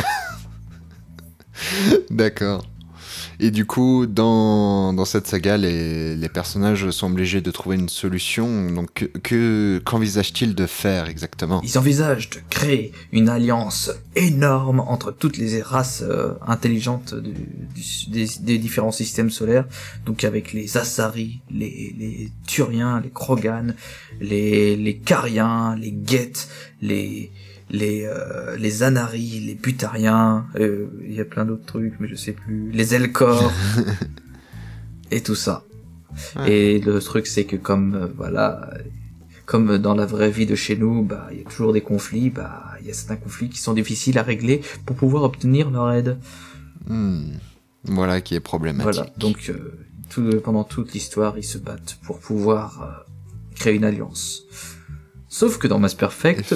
D'accord. Et du coup, dans, dans cette saga, les, les personnages sont obligés de trouver une solution. Donc, que- que qu'envisagent-ils de faire exactement? Ils envisagent de créer une alliance énorme entre toutes les races euh, intelligentes des, des différents systèmes solaires. Donc avec les Asari, les, les Turiens, les Krogan, les, les Cariens, les Geth, les les euh, les Anari, les Butariens, euh, il y a plein d'autres trucs mais je sais plus, les Elcor et tout ça. Ouais. Et le truc c'est que comme euh, voilà comme dans la vraie vie de chez nous, bah il y a toujours des conflits, bah il y a certains conflits qui sont difficiles à régler pour pouvoir obtenir leur aide. Hmm, Voilà qui est problématique. Voilà, donc euh, tout, pendant toute l'histoire, ils se battent pour pouvoir créer une alliance. Sauf que dans Mass Perfect,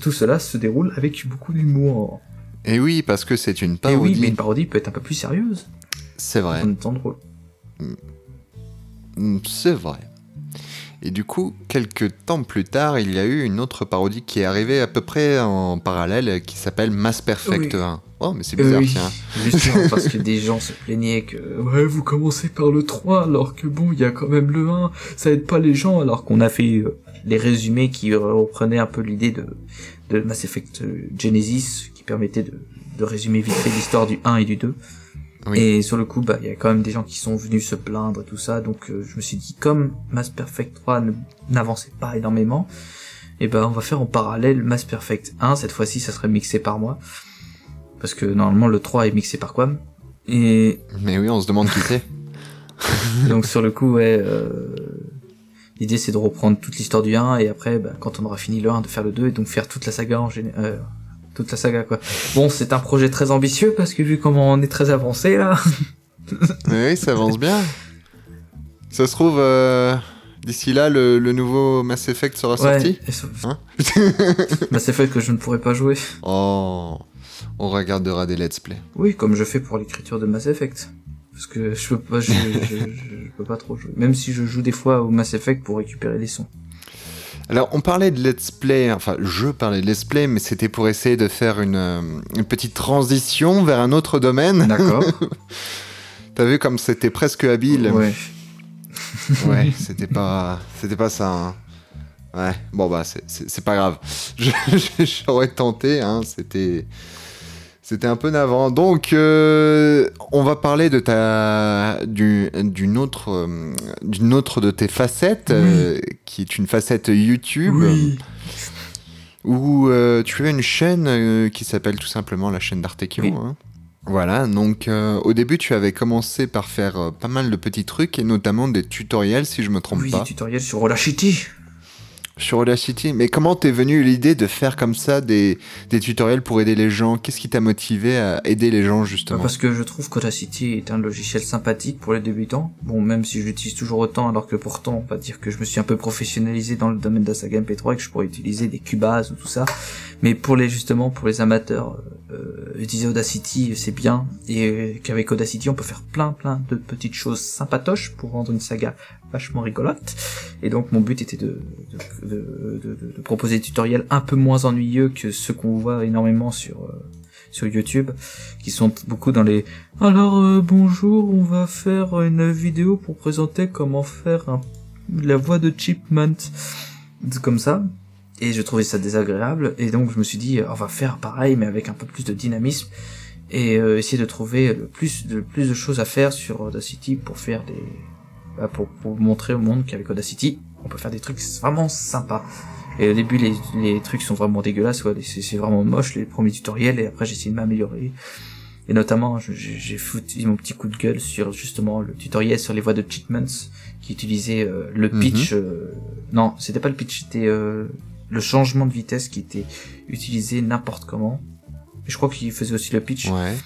tout cela se déroule avec beaucoup d'humour. Et oui, parce que c'est une Et parodie. oui, mais une parodie peut être un peu plus sérieuse. C'est vrai. En drôle. Mm, C'est vrai. Et du coup, quelques temps plus tard, il y a eu une autre parodie qui est arrivée à peu près en parallèle qui s'appelle Mass Perfect Oui. 1. Oh, mais c'est bizarre, Euh, oui, tiens. Justement, parce que des gens se plaignaient que ouais, vous commencez par le 3 alors que bon, il y a quand même le 1, ça aide pas les gens alors qu'on a fait euh, les résumés qui reprenaient un peu l'idée de, de Mass Effect euh, Genesis qui permettait de, de résumer vite fait l'histoire du 1 et du 2. Oui. Et sur le coup, bah, il y a quand même des gens qui sont venus se plaindre et tout ça, donc euh, je me suis dit, comme Mass Perfect 3 ne- n'avançait pas énormément, et ben on va faire en parallèle Mass Perfect 1, cette fois-ci ça serait mixé par moi, parce que normalement le 3 est mixé par Quam, et Mais oui, on se demande qui c'est. donc sur le coup, ouais, euh, l'idée c'est de reprendre toute l'histoire du 1, et après, bah, quand on aura fini le 1, de faire le 2, et donc faire toute la saga en général. Toute la saga quoi. Bon, c'est un projet très ambitieux parce que vu comment on est très avancé là, oui, ça avance bien. Ça se trouve, euh, d'ici là, le, le nouveau Mass Effect sera sorti ça- Hein c'est fait que je ne pourrais pas jouer. Oh, on regardera des let's play. Oui, comme je fais pour l'écriture de Mass Effect. Parce que je peux pas, je, je, je- je peux pas trop jouer. Même si je joue des fois au Mass Effect pour récupérer les sons. Alors, on parlait de let's play, enfin, je parlais de let's play, mais c'était pour essayer de faire une, euh, une petite transition vers un autre domaine. D'accord. T'as vu comme c'était presque habile? Ouais. Ouais, c'était pas, c'était pas ça. hein. Ouais, bon bah c'est- pas grave. J'aurais tenté, hein. C'était, c'était un peu navrant. Donc, euh, on va parler de ta, du- d'une autre, euh, d'une autre de tes facettes, euh, qui est une facette YouTube, Oui. où euh, tu as une chaîne qui s'appelle tout simplement la chaîne d'Artekion. Oui. hein. Voilà, donc au début tu avais commencé par faire pas mal de petits trucs et notamment des tutoriels si je me trompe Oui, pas des tutoriels sur Audacity. Sur Audacity. Mais comment t'es venu l'idée de faire comme ça des, des tutoriels pour aider les gens? Qu'est-ce qui t'a motivé à aider les gens justement? Parce que je trouve qu'Audacity est un logiciel sympathique pour les débutants. Bon, même si je l'utilise toujours autant, alors que pourtant, on va dire que je me suis un peu professionnalisé dans le domaine de la saga MP3 et que je pourrais utiliser des Cubase ou tout ça. Mais pour les, justement, pour les amateurs, euh, utiliser Audacity, c'est bien. Et euh, qu'avec Audacity, on peut faire plein, plein de petites choses sympatoches pour rendre une saga vachement rigolote. Et donc, mon but était de, proposer des tutoriels un peu moins ennuyeux que ceux qu'on voit énormément sur, euh, sur YouTube, qui sont beaucoup dans les alors euh, bonjour, on va faire une vidéo pour présenter comment faire la voix de Chipmunk, comme ça. Et je trouvais ça désagréable, et donc je me suis dit, euh, on va faire pareil, mais avec un peu plus de dynamisme, et essayer de trouver le plus de plus de choses à faire sur Audacity pour faire des, pour, pour montrer au monde qu'avec Audacity, on peut faire des trucs vraiment sympas. Et au début, les, les trucs sont vraiment dégueulasses, ouais, c'est vraiment moche les premiers tutoriels, et après j'ai essayé de m'améliorer. Et notamment, j'ai foutu mon petit coup de gueule sur justement le tutoriel sur les voix de Chipmunks qui utilisait euh, le Mhm. pitch. euh, non, c'était pas le pitch, c'était euh, le changement de vitesse qui était utilisé n'importe comment. Et je crois qu'il faisait aussi le pitch. Ouais.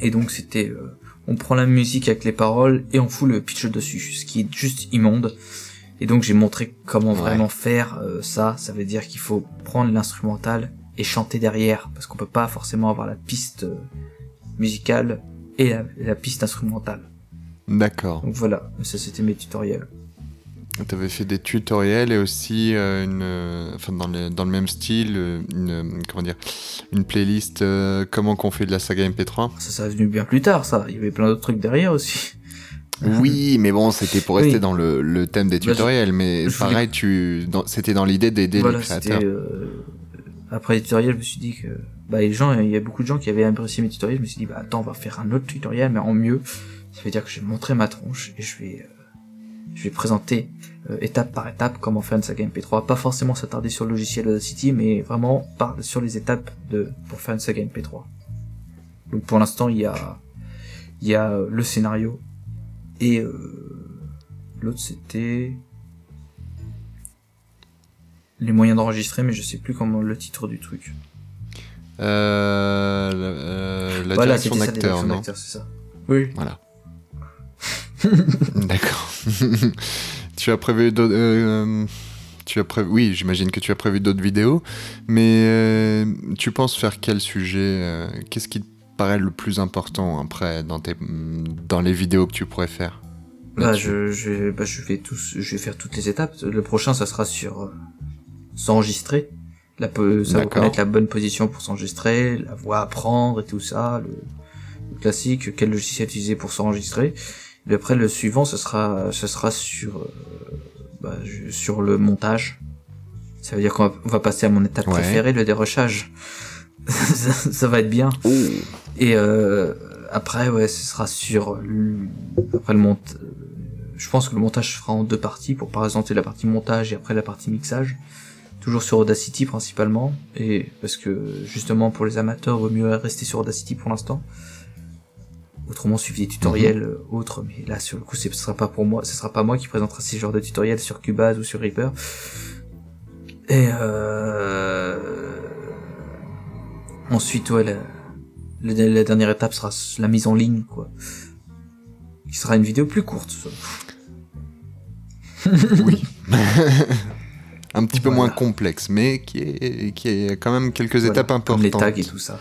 Et donc c'était, euh, on prend la musique avec les paroles et on fout le pitch dessus, ce qui est juste immonde. Et donc j'ai montré comment Ouais. vraiment faire euh, ça. Ça veut dire qu'il faut prendre l'instrumental et chanter derrière, parce qu'on peut pas forcément avoir la piste euh, musicale et la, la piste instrumentale. D'accord. Donc voilà, ça c'était mes tutoriels. T'avais fait des tutoriels et aussi euh, une, euh, enfin dans le, dans le même style, euh, une, euh, comment dire, une playlist euh, comment qu'on fait de la saga MP3. Ça, ça est venu bien plus tard, ça. Il y avait plein d'autres trucs derrière aussi. Oui, mais bon, c'était pour rester Oui. dans le, le thème des Bah, tutoriels, mais je pareil, tu, dans- c'était dans l'idée d'aider voilà, les créateurs. euh, Après les tutoriels, je me suis dit que bah les gens, il y a beaucoup de gens qui avaient apprécié mes tutoriels. Je me suis dit bah attends, on va faire un autre tutoriel mais en mieux. Ça veut dire que je vais montrer ma tronche et je vais euh, je vais présenter euh, étape par étape comment faire une saga MP3. Pas forcément s'attarder sur le logiciel Audacity, mais vraiment par sur les étapes de pour faire une saga MP3. Donc pour l'instant, il y a il y a euh, le scénario et euh, l'autre c'était les moyens d'enregistrer, mais je sais plus comment le titre du truc. Euh, la, euh, la voilà, direction d'acteur, non? d'acteur, c'est ça. Oui. Voilà. D'accord. tu as prévu d'autres. euh, tu as prévu. Oui, j'imagine que tu as prévu d'autres vidéos, mais euh, tu penses faire quel sujet euh, Qu'est-ce qui te paraît le plus important après dans tes dans les vidéos que tu pourrais faire Bah, je, je, vais- bah, je vais tous, je vais faire toutes les étapes. Le prochain, ça sera sur euh, s'enregistrer. La, ça va connaître la bonne position pour s'enregistrer, la voix à prendre et tout ça, le, le classique, quel logiciel utiliser pour s'enregistrer. Et après, le suivant, ce sera, ce sera sur, euh, bah, sur le montage. Ça veut dire qu'on va, va passer à mon étape Ouais. préférée, le dérochage. ça, ça va être bien. Et euh, après, ouais, ce sera sur le, après le monte. euh, Je pense que le montage se fera en deux parties pour présenter la partie montage et après la partie mixage. Toujours sur Audacity principalement et parce que justement pour les amateurs, vaut mieux rester sur Audacity pour l'instant. Autrement, suivre des tutoriels euh, autres, mais là sur le coup, ce sera pas pour moi, ce sera pas moi qui présentera ces genres de tutoriels sur Cubase ou sur Reaper. Et euh... ensuite, ouais, la, la, la dernière étape sera la mise en ligne, quoi. Qui sera une vidéo plus courte. ça. Un petit peu Voilà. moins complexe, mais qui est qui est quand même quelques Voilà, étapes Comme importantes. les tags et tout ça.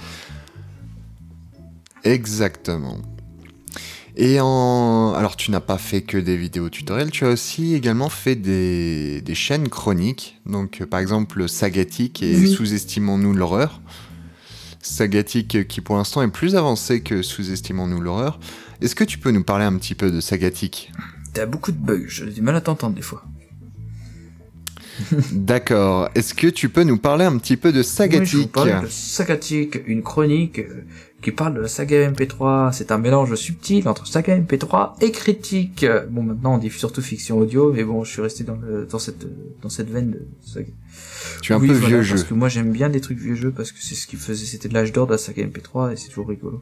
Exactement. Et en... Alors, tu n'as pas fait que des vidéos tutoriels, tu as aussi également fait des, des chaînes chroniques. Donc, euh, par exemple, Sagatique et Oui. Sous-estimons-nous l'horreur. Sagatique qui, pour l'instant, est plus avancé que Sous-estimons-nous l'horreur. Est-ce que tu peux nous parler un petit peu de Sagatique T'as beaucoup de bugs, j'ai du mal à t'entendre des fois. D'accord. Est-ce que tu peux nous parler un petit peu de Oui, je vous Sagatique parlais de Sagatique, une chronique euh, qui parle de la saga MP3. C'est un mélange subtil entre saga MP3 et critique. Euh, Bon, maintenant on diffuse surtout fiction audio, mais bon, je suis resté dans, le, dans cette dans cette veine de saga. Tu es un Oui, peu voilà, vieux jeu. Parce que moi j'aime bien des trucs vieux jeux parce que c'est ce qui faisait, c'était de l'âge d'or de la saga MP3 et c'est toujours rigolo.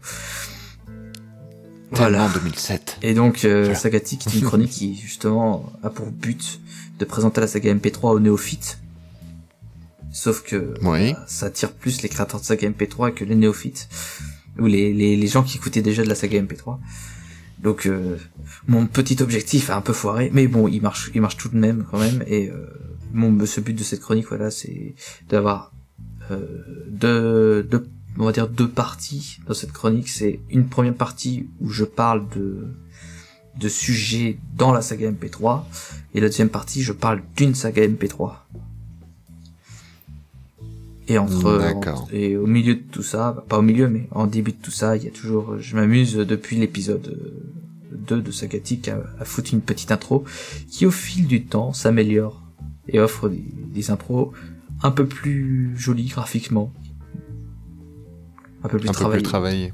Voilà. 2007. Et donc, euh. Sagatique est une chronique qui, justement, a pour but de présenter la saga MP3 aux néophytes. Sauf que Oui. bah, ça attire plus les créateurs de saga MP3 que les néophytes. Ou les, les, les gens qui écoutaient déjà de la saga MP3. Donc, euh, mon petit objectif a un peu foiré. Mais bon, il marche, il marche tout de même, quand même. Et euh, mon, ce but de cette chronique, voilà, c'est d'avoir euh, deux, deux, on va dire deux parties dans cette chronique. C'est une première partie où je parle de de sujets dans la saga MP3 et la deuxième partie je parle d'une saga MP3 et entre, et au milieu de tout ça pas au milieu mais en début de tout ça il y a toujours je m'amuse depuis l'épisode euh, 2 de Sagatique à, à foutre une petite intro qui au fil du temps s'améliore et offre des, des intros un peu plus jolies graphiquement un peu plus un peu travaillées plus travaillé.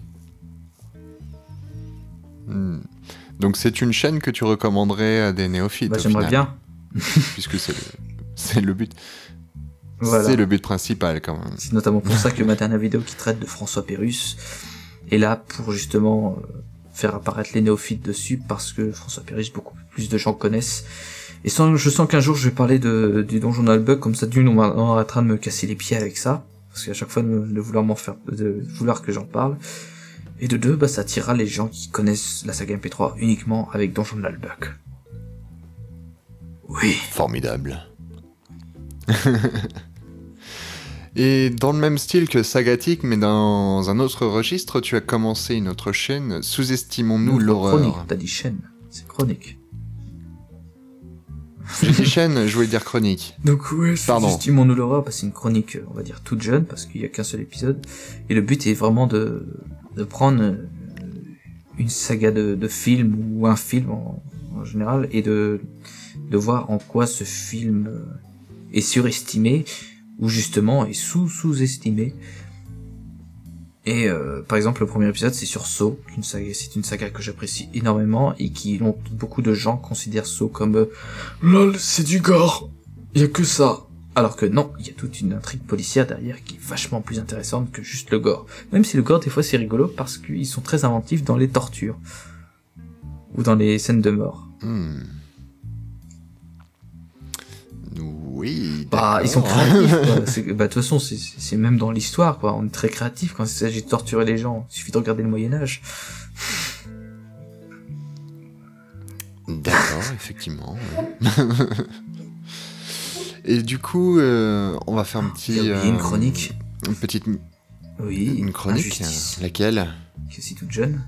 Hmm. Donc c'est une chaîne que tu recommanderais à des néophytes Bah, j'aimerais bien puisque c'est le, c'est le but. Voilà. C'est le but principal quand même. C'est notamment pour ça que ma dernière vidéo qui traite de François Pérus est là pour justement euh, faire apparaître les néophytes dessus parce que François Pérus beaucoup plus de gens connaissent. Et sans, je sens qu'un jour je vais parler de, du donjon comme ça d'une on, arrêtera de me casser les pieds avec ça parce qu'à chaque fois de, de vouloir m'en faire de vouloir que j'en parle. Et de deux, bah ça attirera les gens qui connaissent la saga MP3 uniquement avec Donjon. Oui. Formidable. Et dans le même style que Sagatique, mais dans un autre registre, tu as commencé une autre chaîne, Sous-estimons-nous l'horreur. Chronique, t'as dit chaîne, c'est chronique. J'ai dit chaîne, je voulais dire chronique. Donc ouais, Pardon. Justement nous l'horreur, parce que c'est une chronique, on va dire toute jeune, parce qu'il y a qu'un seul épisode. Et le but est vraiment de, de prendre euh, une saga de, de film ou un film en, en général et de, de voir en quoi ce film euh, est surestimé ou justement est sous sous-estimé. Et euh, par exemple, le premier épisode, c'est sur Saw, saga, c'est une saga que j'apprécie énormément et qui dont beaucoup de gens considèrent Saw comme euh, lol, c'est du gore, y a que ça. Alors que non, il y a toute une intrigue policière derrière qui est vachement plus intéressante que juste le gore. Même si le gore des fois c'est rigolo parce qu'ils sont très inventifs dans les tortures ou dans les scènes de mort. Hmm. Oui. Bah, ils sont créatifs. Bah, de toute façon, c'est- même dans l'histoire, quoi. On est très créatif quand il s'agit de torturer les gens. Il suffit de regarder le Moyen Âge. D'accord, effectivement. Et du coup, euh, on va faire un petit. Il y a une euh, chronique. Une petite. Oui, Une chronique Injustice, Laquelle? Est aussi toute jeune.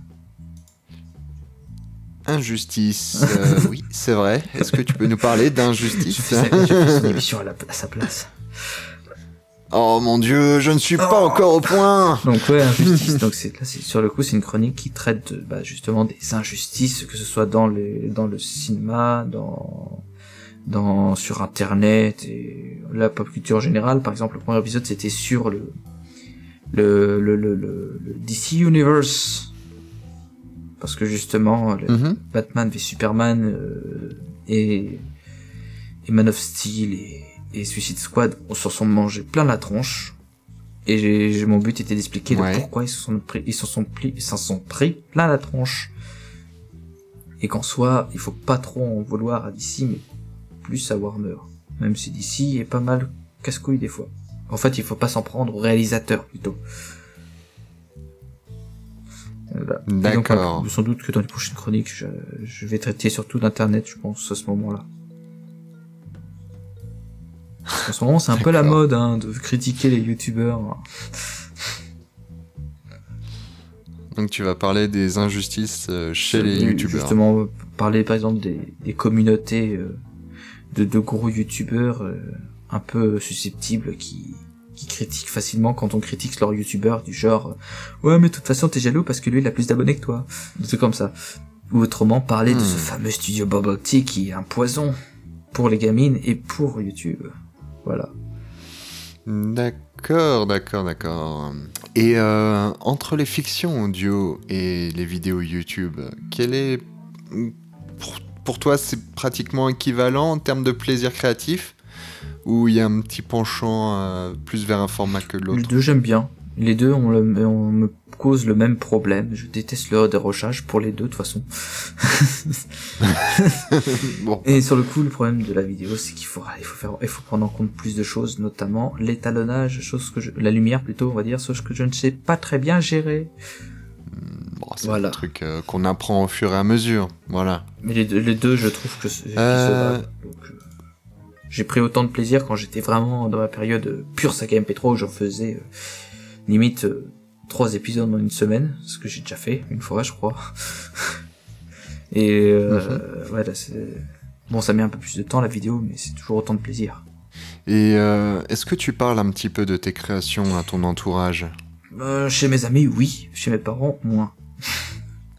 Injustice. euh, oui, c'est vrai. Est-ce que tu peux nous parler d'injustice je fais son émission à, la- à sa place. Oh mon dieu, je ne suis pas Oh. encore au point Donc ouais, injustice. Donc c'est là, c'est sur le coup, c'est une chronique qui traite de, bah, justement des injustices, que ce soit dans le cinéma, dans, dans sur Internet et la pop culture en général. Par exemple, le premier épisode c'était sur le, le, le, le, le, le DC Universe, parce que justement, le, Mhm. Batman v Superman euh, et, et Man of Steel et, et Suicide Squad s'en sont mangés plein la tronche. Et j'ai- mon but était d'expliquer pourquoi ils se sont pris, ils s'en sont pris, ils s'en sont pris plein la tronche. Et qu'en soi, il faut pas trop en vouloir à DC, mais plus à Warner. Même si DC est pas mal casse-couille des fois. En fait, il faut pas s'en prendre au réalisateur plutôt. Voilà. D'accord. euh, sans doute que dans les prochaines chroniques, je, je vais traiter surtout d'internet, je pense, à ce moment-là. En ce moment, c'est un peu la mode hein, de critiquer les youtubeurs. Donc tu vas parler des injustices euh, chez les Euh, youtubeurs. Justement, parler par exemple des, des communautés de, de gros youtubeurs un peu susceptibles qui, qui critiquent facilement quand on critique leur youtubeur du genre euh, ouais mais de toute façon t'es jaloux parce que lui il a plus d'abonnés que toi des trucs comme ça ou autrement parler de Hmm. ce fameux studio Bubble Tea qui est un poison pour les gamines et pour YouTube voilà D'accord, d'accord, d'accord. Et euh, entre les fictions audio et les vidéos YouTube, quel est... Pour, pour toi, c'est pratiquement équivalent en termes de plaisir créatif Ou il y a un petit penchant euh, plus vers un format que les l'autre deux j'aime bien les deux on, le, on me cause le même problème je déteste le dérochage pour les deux de toute façon Bon, Et sur le coup, le problème de la vidéo, c'est qu'il faut, il faut faire, il faut prendre en compte plus de choses, notamment l'étalonnage, chose que je, la lumière plutôt, on va dire, chose que je ne sais pas très bien gérer. bon, c'est voilà. un truc euh, qu'on apprend au fur et à mesure. Voilà. Mais les deux, les deux je trouve que c'est, Euh. Donc, euh, j'ai pris autant de plaisir quand j'étais vraiment dans ma période euh, pure saga MP3 où j'en faisais euh, limite euh, trois épisodes en une semaine, ce que j'ai déjà fait une fois, je crois. Et euh, voilà, c'est bon, ça met un peu plus de temps la vidéo, mais c'est toujours autant de plaisir. Et euh, est-ce que tu parles un petit peu de tes créations à ton entourage? Euh, chez mes amis, oui. Chez mes parents, moins.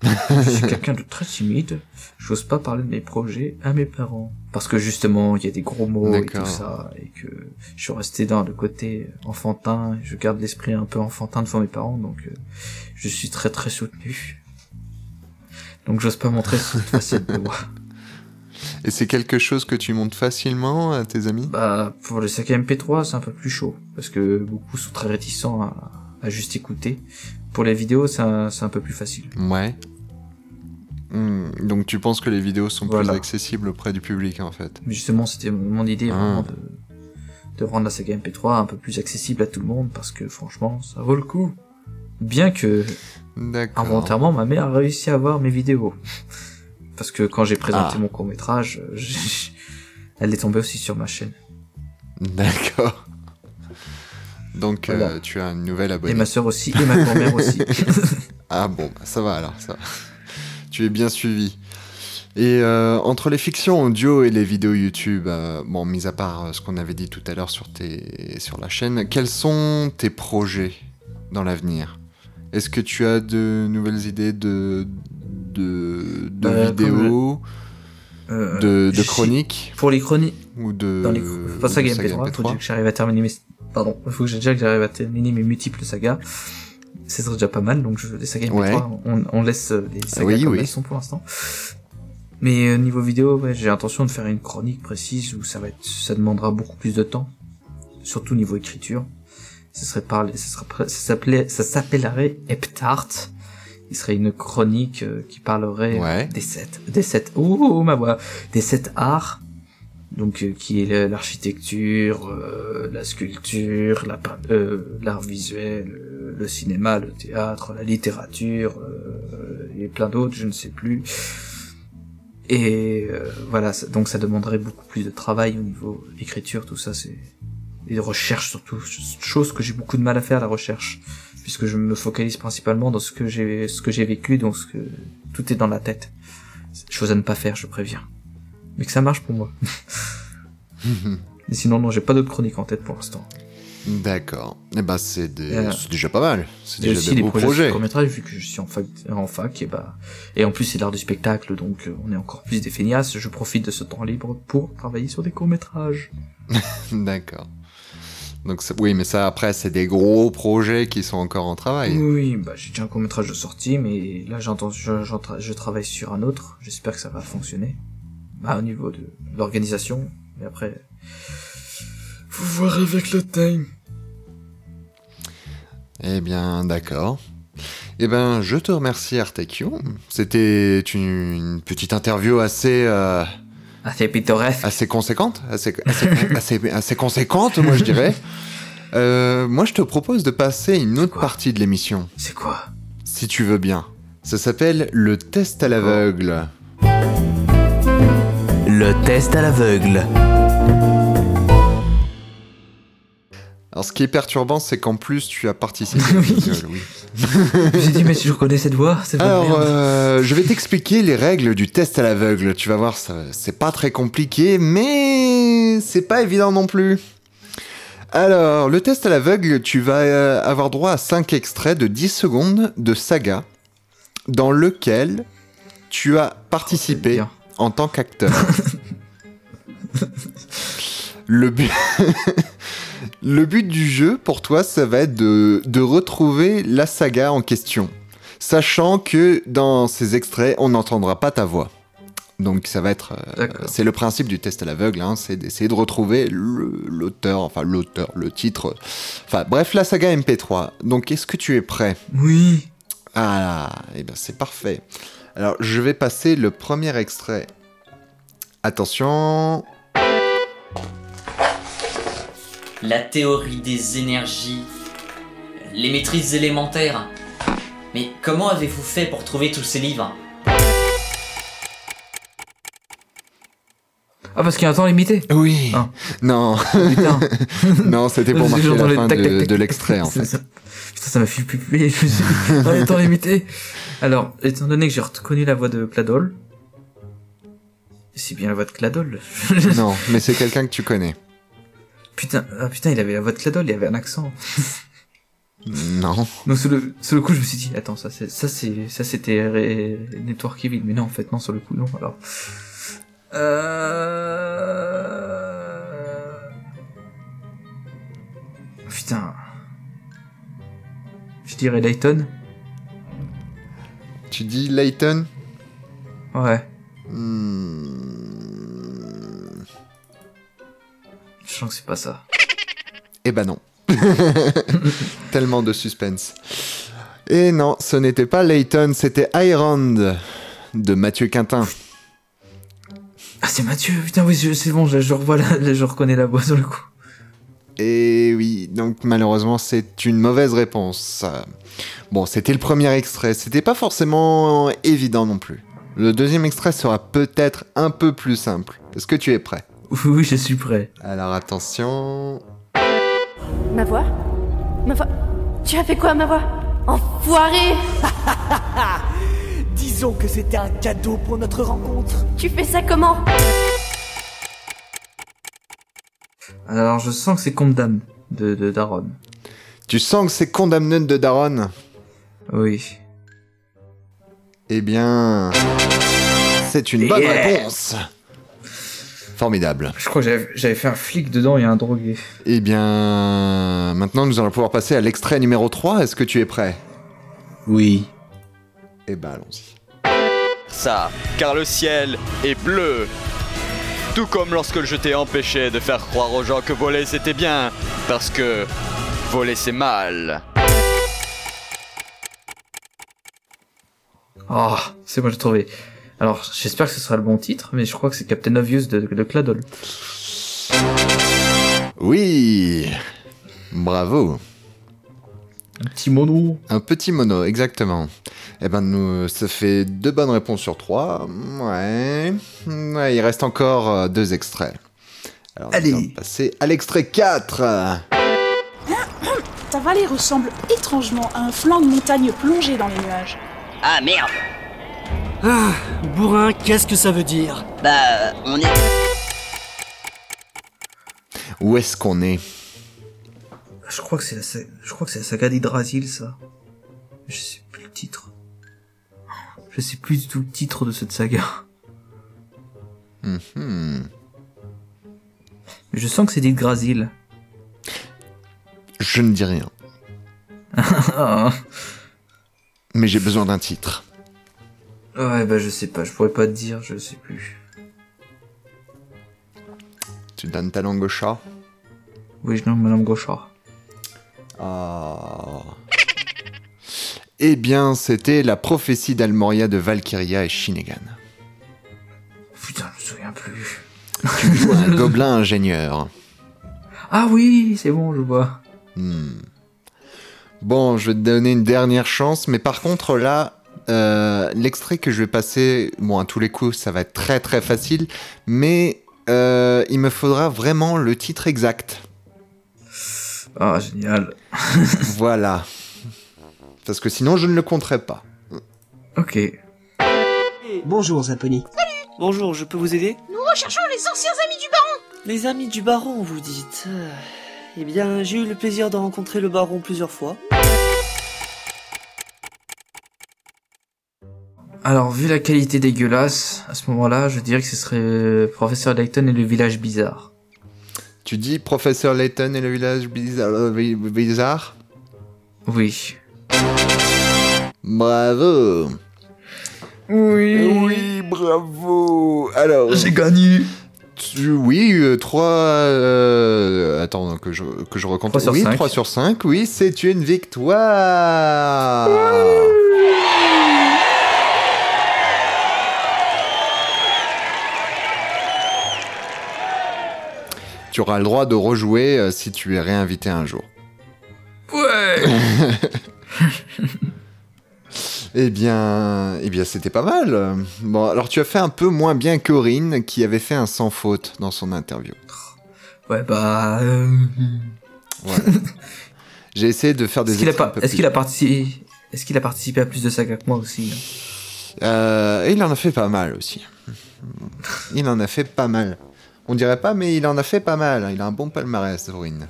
Je suis quelqu'un de très timide. J'ose pas parler de mes projets à mes parents. Parce que justement, il y a des gros mots et tout ça. Et que je suis resté dans le côté enfantin. Je garde l'esprit un peu enfantin devant mes parents. Donc, euh, je suis très très soutenu. Donc, j'ose pas montrer cette facette de moi. Et c'est quelque chose que tu montes facilement à tes amis? Bah, pour le sac MP3, c'est un peu plus chaud. Parce que beaucoup sont très réticents à, à juste écouter. Pour les vidéos, c'est un, peu plus facile. Ouais. Hmm, donc tu penses que les vidéos sont Voilà. plus accessibles auprès du public en fait Mais justement, c'était mon idée Ah. vraiment de, de rendre la saga MP3 un peu plus accessible à tout le monde parce que franchement, ça vaut le coup. Bien que, involontairement, ma mère a réussi à voir mes vidéos. Parce que quand j'ai présenté Ah. mon court métrage, elle est tombée aussi sur ma chaîne. D'accord. Donc Voilà. euh, tu as une nouvelle Et abonnée. ma sœur aussi, et ma grand-mère aussi. Ah bon, bah, ça va alors, ça. va. tu es bien suivi. Et euh, entre les fictions audio et les vidéos YouTube, euh, bon, mis à part ce qu'on avait dit tout à l'heure sur, tes... sur la chaîne, quels sont tes projets dans l'avenir? Est-ce que tu as de nouvelles idées de, de, de Euh, vidéos, Euh, de, de chroniques Pour les chroniques, ou de, dans les de saga saga MP3, faut déjà que j'arrive à terminer mes pardon faut que déjà que j'arrive à terminer mes multiples sagas. C'est déjà pas mal donc je, les sagas MP3 Ouais. on, on laisse euh, les sagas Oui, comme oui. elles sont pour l'instant. Mais euh, niveau vidéo ouais, j'ai l'intention de faire une chronique précise où ça va être ça demandera beaucoup plus de temps. Surtout niveau écriture. Ça serait parlé ça sera pré- ça s'appelait ça s'appellerait Heptart il serait une chronique euh, qui parlerait Ouais. des sept des sept ouh ma voix des sept arts donc euh, qui est l'architecture, euh, la sculpture, la euh, l'art visuel, euh, le cinéma, le théâtre, la littérature euh, et plein d'autres, je ne sais plus. Et euh, voilà, ça- donc ça demanderait beaucoup plus de travail au niveau écriture, tout ça, c'est et recherche surtout, chose que j'ai beaucoup de mal à faire la recherche, puisque je me focalise principalement dans ce que j'ai ce que j'ai vécu, donc ce que tout est dans la tête. Chose à ne pas faire, je préviens. Mais que ça marche pour moi. Et sinon, non, j'ai pas d'autres chroniques en tête pour l'instant. D'accord. Eh ben, c'est des- Euh, déjà pas mal. C'est J'ai déjà aussi des des beaux projets, projets. de court-métrage vu que je suis en fac, en fac et bah et en plus c'est l'art du spectacle donc euh, on est encore plus des feignasses. Je profite de ce temps libre pour travailler sur des courts-métrages. D'accord. Donc oui, mais ça après c'est des gros projets qui sont encore en travail. Oui, bah j'ai déjà un court-métrage de sortie mais là j'entends je, travaille sur un autre. J'espère que ça va fonctionner. Bah au niveau de l'organisation mais après faut voir avec le time. Eh bien, d'accord. Eh ben, je te remercie Artekio. C'était une, une petite interview assez euh, C'est pittoresque. assez conséquente, assez assez, assez, assez conséquente, moi je dirais. Euh, moi, je te propose de passer une autre partie de l'émission, C'est quoi si tu veux bien. Ça s'appelle le test à l'aveugle. Le test à l'aveugle. Alors, ce qui est perturbant, c'est qu'en plus, tu as participé. Gueule, oui. Suis dit mais si je reconnais cette voix, Alors, euh, je vais t'expliquer les règles du test à l'aveugle. Tu vas voir, c'est pas très compliqué, mais c'est pas évident non plus. Alors, le test à l'aveugle, tu vas euh, avoir droit à 5 extraits de 10 secondes de saga dans lequel tu as participé en tant qu'acteur. le but... le but du jeu, pour toi, ça va être de, de retrouver la saga en question. Sachant que dans ces extraits, on n'entendra pas ta voix. Donc ça va être... euh, c'est le principe du test à l'aveugle, hein, c'est d'essayer de retrouver l'auteur, enfin l'auteur, le titre. Enfin bref, la saga MP3. Donc est-ce que tu es prêt? Oui. ah, et ben c'est parfait. Alors, je vais passer le premier extrait. Attention. La théorie des énergies, les maîtrises élémentaires. Mais comment avez-vous fait pour trouver tous ces livres? Ah parce qu'il y a un temps limité. Oui. Ah. Non, Putain. non, c'était pour marquer J'entends la fin tac, tac, de, tac, de tac. l'extrait en fait. ça. Putain, ça m'a fait puper. Je me suis dit, dans les temps limités. Alors, étant donné que j'ai reconnu la voix de Cladol, c'est bien la voix de Cladol. Non, mais c'est quelqu'un que tu connais. Putain, ah putain, il avait la voix de Cladol, il avait un accent. Non. Donc sur le, sur le coup, je me suis dit, attends, ça c'est, ça c'est, ça c'était Network Evil, mais non, en fait, non, sur le coup, non. Alors, euh... putain, je dirais Layton. Tu dis Layton? Ouais, Hmm, que c'est pas ça. Eh ben non. Tellement de suspense. Et non, ce n'était pas Layton, c'était Iron de Mathieu Quintin. Ah, c'est Mathieu, putain, oui, c'est bon, je, je revois la, je reconnais la voix sur le coup. Et oui, donc malheureusement, c'est une mauvaise réponse. Bon, c'était le premier extrait, c'était pas forcément évident non plus. Le deuxième extrait sera peut-être un peu plus simple. Est-ce que tu es prêt? Oui, je suis prêt. Alors attention. Ma voix? Ma voix? Tu as fait quoi, ma voix? Enfoiré Disons que c'était un cadeau pour notre rencontre. Tu fais ça comment? Alors, je sens que c'est Condam de, de Daron. Tu sens que c'est Condamned de Daron? Oui. Eh bien. C'est une bonne Yeah. réponse Formidable. Je crois que j'avais- fait un flic dedans et un drogué. Eh bien. Maintenant, nous allons pouvoir passer à l'extrait numéro 3. Est-ce que tu es prêt? Oui. Eh ben, allons-y. Ça, car le ciel est bleu. Tout comme lorsque je t'ai empêché de faire croire aux gens que voler c'était bien, parce que voler c'est mal. Oh, c'est bon, j'ai trouvé. Alors, j'espère que ce sera le bon titre, mais je crois que c'est Captain Obvious de, de Cladol. Oui Bravo Un petit mono. Un petit mono, exactement. Eh ben, nous, ça fait deux bonnes réponses sur trois. Ouais. Ouais, il reste encore euh, deux extraits. Alors, Allez. nous allons passer à l'extrait 4. Ta vallée ressemble étrangement à un flanc de montagne plongé dans les nuages. Ah merde Ah, bourrin, qu'est-ce que ça veut dire? Bah, on est... Où est-ce qu'on est? Je crois que c'est la, sa- je crois que c'est la saga d'Hydrasil, ça. Je sais plus le titre. Je sais plus du tout le titre de cette saga. Mhm. Mais je sens que c'est d'Yggdrasil. Je ne dis rien. Ah. Mais j'ai besoin d'un titre. Ouais, bah je sais pas, je pourrais pas te dire, je sais plus. Tu donnes ta langue au chat? Oui, je nomme Madame Gauchard. Ah. Eh bien, c'était la prophétie d'Almoria de Valkyria et Shinnegan. Putain, je me souviens plus. Tu joues un gobelin ingénieur. Ah oui, c'est bon, je vois. Hmm. Bon, je vais te donner une dernière chance, mais par contre là, euh, l'extrait que je vais passer, bon à tous les coups, ça va être très très facile, mais euh, il me faudra vraiment le titre exact. Ah, génial. voilà. Parce que sinon je ne le compterai pas. Ok. Bonjour, Zapponi. Bonjour, je peux vous aider? Nous recherchons les anciens amis du baron Les amis du baron, vous dites Euh, Eh bien, j'ai eu le plaisir de rencontrer le baron plusieurs fois. Alors, vu la qualité dégueulasse, à ce moment-là, je dirais que ce serait euh, Professeur Layton et le village bizarre. Tu dis Professeur Layton et le village bizarre, euh, bi- bizarre? Oui. Bravo Oui. Oui, bravo Alors... J'ai gagné Tu- Oui, euh, 3... euh, attends, que je, que je recompte. 3 sur oui, 5. 3 sur 5, oui, c'est une victoire Tu auras le droit de rejouer euh, si tu es réinvité un jour. Ouais Eh bien, eh bien c'était pas mal. Bon, alors tu as fait un peu moins bien qu'Aurine, qui avait fait un sans faute dans son interview. Ouais, bah... euh, Voilà. J'ai essayé de faire des Est-ce qu'il a, qu'il a a participé à plus de sagas que moi aussi hein? Euh, il en a fait pas mal aussi. Il en a fait pas mal. On dirait pas, mais il en a fait pas mal. Il a un bon palmarès, Aurine.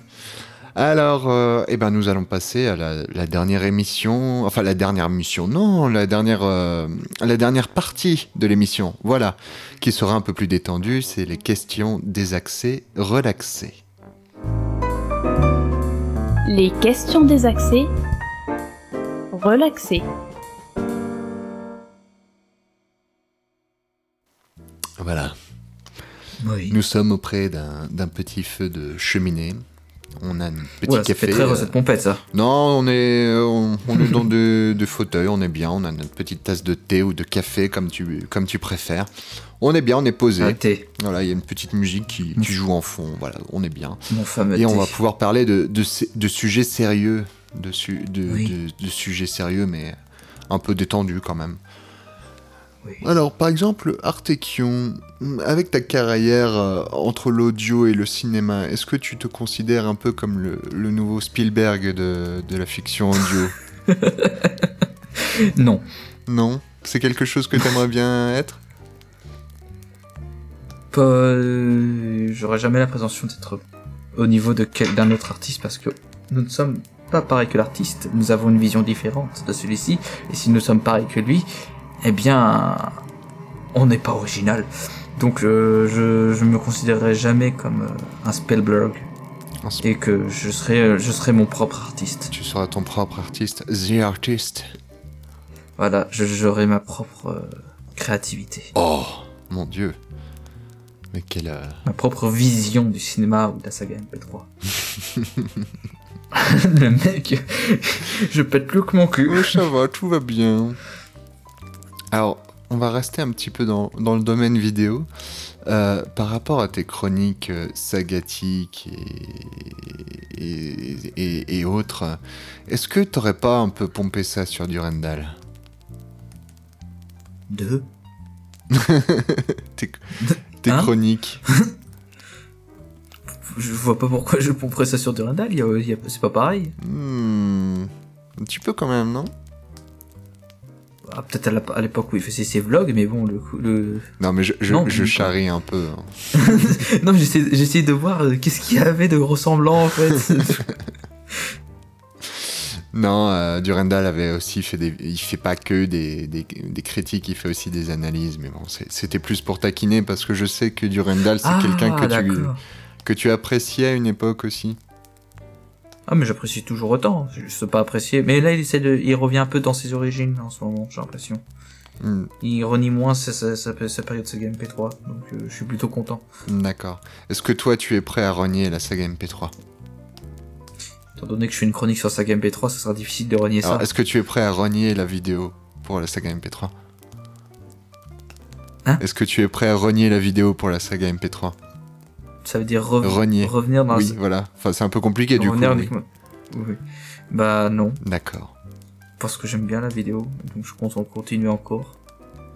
Alors, euh, eh ben, nous allons passer à la, la dernière émission. Enfin, la dernière émission, non, la dernière, euh, la dernière partie de l'émission. Voilà, qui sera un peu plus détendue. C'est les questions désaxées, relaxées. Les questions désaxées. Relaxées. Voilà. Oui. Nous sommes auprès d'un petit feu de cheminée. On a un petit Oula, ça café. fait très euh, recette pompette, ça. Non, on est, on, on est dans des des fauteuils, on est bien. On a notre petite tasse de thé ou de café, comme tu, comme tu préfères. On est bien, on est posé. Un thé. Voilà, il y a une petite musique qui, qui joue en fond. Voilà, on est bien. Mon fameux Et on va pouvoir parler de, de, de sujets sérieux. De, su- de, Oui. de- de sujets sérieux, mais un peu détendus quand même. Alors, par exemple, Artekion, avec ta carrière euh, entre l'audio et le cinéma, est-ce que tu te considères un peu comme le, le nouveau Spielberg de, de la fiction audio Non. Non? C'est quelque chose que tu aimerais bien être? Pas... euh, J'aurais jamais la prétention d'être au niveau de quel- d'un autre artiste parce que nous ne sommes pas pareils que l'artiste. Nous avons une vision différente de celui-ci. Et si nous sommes pareils que lui, eh bien, on n'est pas original. Donc euh, je, je me considérerai jamais comme euh, un Spielberg. Et que je serai, euh, je serai mon propre artiste. Tu seras ton propre artiste, The Artist. Voilà, j'aurai ma propre euh, créativité. Oh, mon dieu. Mais quelle... Ma propre vision du cinéma ou de la saga MP3. Le mec, je pète plus que mon cul. Ouais, ça va, tout va bien. Alors, on va rester un petit peu dans, dans le domaine vidéo. Euh, par rapport à tes chroniques euh, sagatiques et, et, et- et autres, est-ce que t'aurais pas un peu pompé ça sur Durandal Deux Tes, tes Hein? chroniques Je vois pas pourquoi je pomperais ça sur y a- c'est pas pareil. Hmm, Un petit peu quand même, non? Ah, Peut-être à l'époque où il faisait ses vlogs, mais bon, le. Non, mais je, je, Non, je mais- charrie un peu. hein. non, mais j'essaie de voir euh, qu'est-ce qu'il y avait de ressemblant en fait. Non, euh, Durandal avait aussi fait des. Il fait pas que des, des, des critiques, il fait aussi des analyses. Mais bon, c'était plus pour taquiner parce que je sais que Durandal, c'est Ah, quelqu'un que tu, que tu appréciais à une époque aussi. Ah, mais j'apprécie toujours autant, c'est juste pas apprécié. Mais là, il essaie de. Il revient un peu dans ses origines en ce moment, j'ai l'impression. Hmm, Il renie moins sa, sa, sa- sa période Sega MP3, donc euh, je suis plutôt content. D'accord. Est-ce que toi, tu es prêt à renier la saga MP3 Étant donné que je fais une chronique sur Saga MP3, ça sera difficile de renier Alors, ça. est-ce que tu es prêt à renier la vidéo pour la saga MP3 Hein? Est-ce que tu es prêt à renier la vidéo pour la saga MP3 Ça veut dire re- Renier. revenir dans Oui, voilà. Enfin, c'est un peu compliqué du coup. revenir oui. uniquement- Oui. Bah non, D'accord. parce que j'aime bien la vidéo, donc je compte en continuer encore.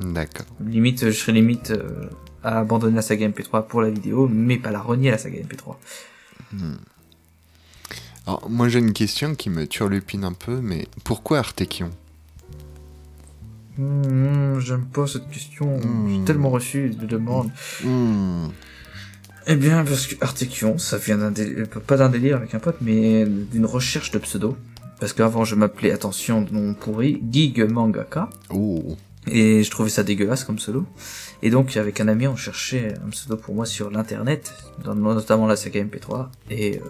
D'accord. Limite, je serais limite euh, à abandonner la saga MP3 pour la vidéo, mais pas la renier la saga MP3. Hmm. Alors, moi j'ai une question qui me turlupine un peu, mais pourquoi Artekion? Hmm, J'aime pas cette question, j'ai tellement reçu de demandes. Hmm. Eh bien, parce que Artekion, ça vient d'un délire, pas d'un délire avec un pote, mais d'une recherche de pseudo. Parce qu'avant, je m'appelais, attention, de nom pourri, Gig Mangaka. Oh. Et je trouvais ça dégueulasse comme pseudo. Et donc, avec un ami, on cherchait un pseudo pour moi sur l'internet, dans- notamment la saga MP3. Et euh,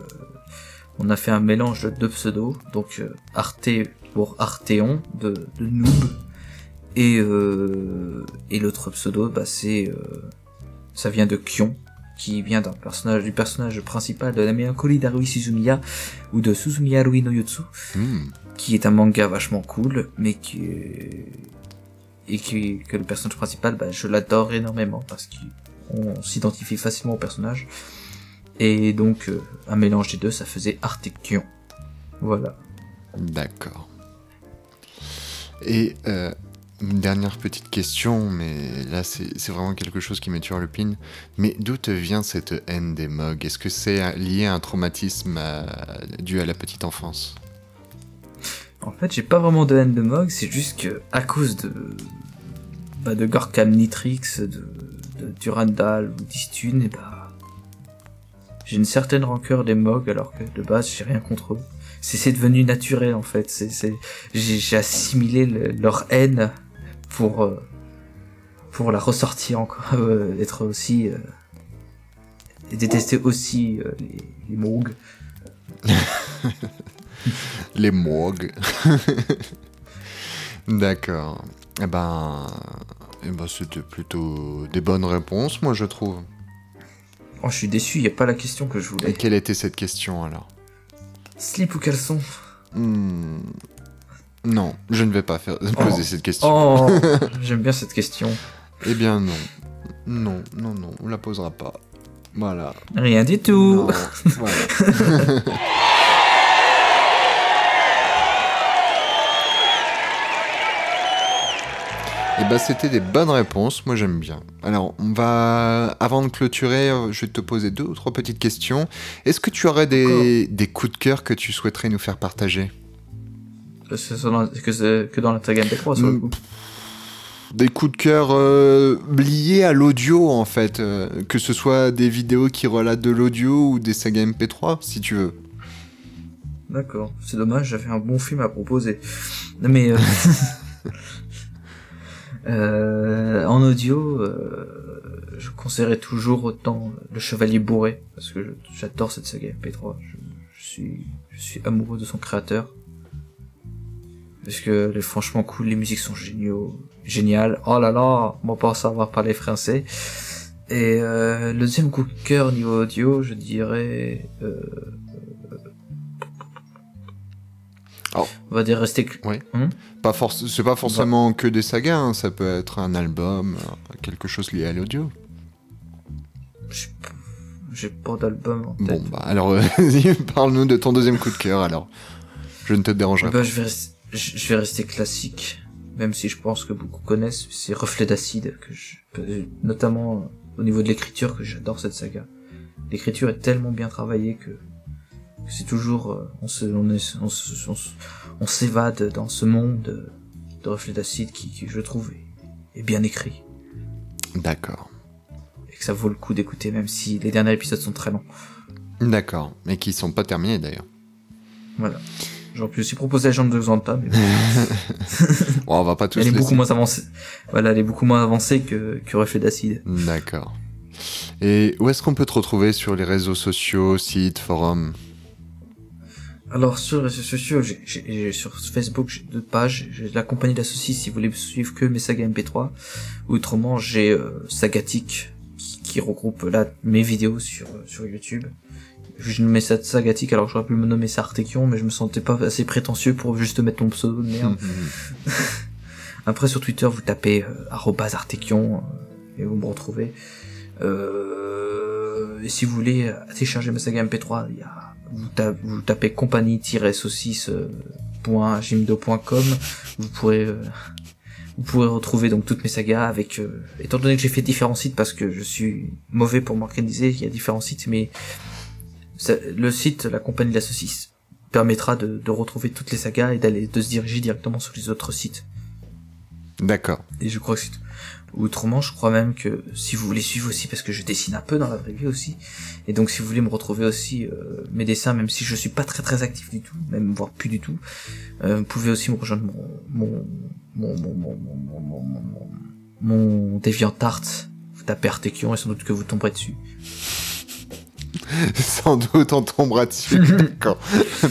on a fait un mélange de deux pseudos. Donc, euh, Arte pour Arteon, de, de noob. Et, euh, et l'autre pseudo, bah, c'est, euh, ça vient de Kion, qui vient d'un personnage, du personnage principal de la mélancolie d'Harui Suzumiya, ou de Suzumiya Harui no Yotsu, Hmm. qui est un manga vachement cool, mais qui et qui, que le personnage principal, bah, je l'adore énormément, parce qu'on s'identifie facilement au personnage. Et donc, euh, un mélange des deux, ça faisait Artekion. Voilà. D'accord. Et euh, une dernière petite question, mais là c'est vraiment quelque chose qui me turlupine. Mais d'où te vient cette haine des MOG Est-ce que c'est lié à un traumatisme dû à la petite enfance? En fait, j'ai pas vraiment de haine de Mog, c'est juste que à cause de bah, de Gorkam Nitrix, de, Durandal ou d'Istune, et bah j'ai une certaine rancœur des Mog alors que de base j'ai rien contre eux. C'est devenu naturel en fait. J'ai assimilé le- leur haine pour euh, pour la ressortir encore, euh, être aussi euh, et détester aussi euh, les, les. Les MOG. D'accord. Eh ben, eh ben c'était plutôt des bonnes réponses, moi je trouve. Oh, je suis déçu, y a pas la question que je voulais. Et quelle était cette question alors? Slip ou caleçon? Hmm, Non, je ne vais pas faire, poser Oh. cette question. Oh, j'aime bien cette question. Eh bien non. Non, non, non, on la posera pas. Voilà. Rien du tout. Non, voilà. Et bah c'était des bonnes réponses, moi j'aime bien. Alors on va, avant de clôturer, euh, je vais te poser deux ou trois petites questions. Est-ce que tu aurais des, des coups de cœur que tu souhaiterais nous faire partager? Que c'est dans, que c'est- que dans la saga MP3, sur le Mm, coup. Des coups de cœur euh, liés à l'audio en fait, euh, que ce soit des vidéos qui relatent de l'audio ou des sagas MP3 si tu veux. D'accord. C'est dommage, j'avais un bon film à proposer. Mais euh, euh, en audio, euh, je conseillerais toujours autant Le Chevalier Bourré parce que j'adore cette saga MP3. Je, je suis, je suis amoureux de son créateur. Parce que franchement cool, les musiques sont géniaux, géniales. Oh là là, on va pas savoir parler français. Et euh, le deuxième coup de cœur niveau audio, je dirais. Euh, Alors, On va dire rester. Ouais. Hmm Pas c'est pas forcément que des sagas, hein, ça peut être un album, quelque chose lié à l'audio. J'ai pas d'album en Bon, bah alors, parle-nous de ton deuxième coup de cœur alors. Je ne te dérangerai Bah, pas. je, vais rester, je vais rester classique, même si je pense que beaucoup connaissent. C'est Reflet d'acide, que je, notamment euh, au niveau de l'écriture, que j'adore cette saga. L'écriture est tellement bien travaillée que, que c'est toujours, euh, on se, on est- on se- on se- on s'évade dans ce monde de Reflet d'acide qui, qui, je trouve, est, est bien écrit D'accord. et que ça vaut le coup d'écouter, même si les derniers épisodes sont très longs. D'accord. Mais qui sont pas terminés d'ailleurs. Voilà. J'aurais pu aussi proposer la jambe de Xanta, mais bon. Bon, on va pas tous elle est beaucoup moins avancée. Voilà, elle est beaucoup moins avancée que, que Reflet d'acide. D'accord. Et où est-ce qu'on peut te retrouver sur les réseaux sociaux, sites, forums? Alors sur les réseaux sociaux, j'ai- sur Facebook j'ai deux pages. J'ai la compagnie saucisse si vous voulez suivre que mes sagas MP3. Autrement j'ai euh, Sagatic qui, qui regroupe là mes vidéos sur euh, sur YouTube. Je mets ça Sagatic alors que j'aurais pu me nommer ça Artekion mais je me sentais pas assez prétentieux pour juste mettre mon pseudo de merde. Après sur Twitter vous tapez euh, arobase Artekion euh, et vous me retrouvez. Euh, et si vous voulez euh, télécharger ma saga MP3, il y a, vous, ta- vous tapez compagnie-saucisse.jimdo.com, vous pourrez euh, vous pourrez retrouver donc toutes mes sagas avec euh, étant donné que j'ai fait différents sites parce que je suis mauvais pour m'organiser, il y a différents sites mais le site La Compagnie de la Saucisse permettra de, de retrouver toutes les sagas et d'aller de se diriger directement sur les autres sites. D'accord. Et je crois que Autrement, je crois même que si vous voulez suivre aussi, parce que je dessine un peu dans la vraie vie aussi, et donc si vous voulez me retrouver aussi mes dessins, même si je suis pas très très actif du tout, même voire plus du tout, vous pouvez aussi me rejoindre mon mon mon mon mon mon mon, mon, mon mon mon tapez Artekion et sans doute que vous tomberez dessus. Sans doute on tombera dessus. D'accord.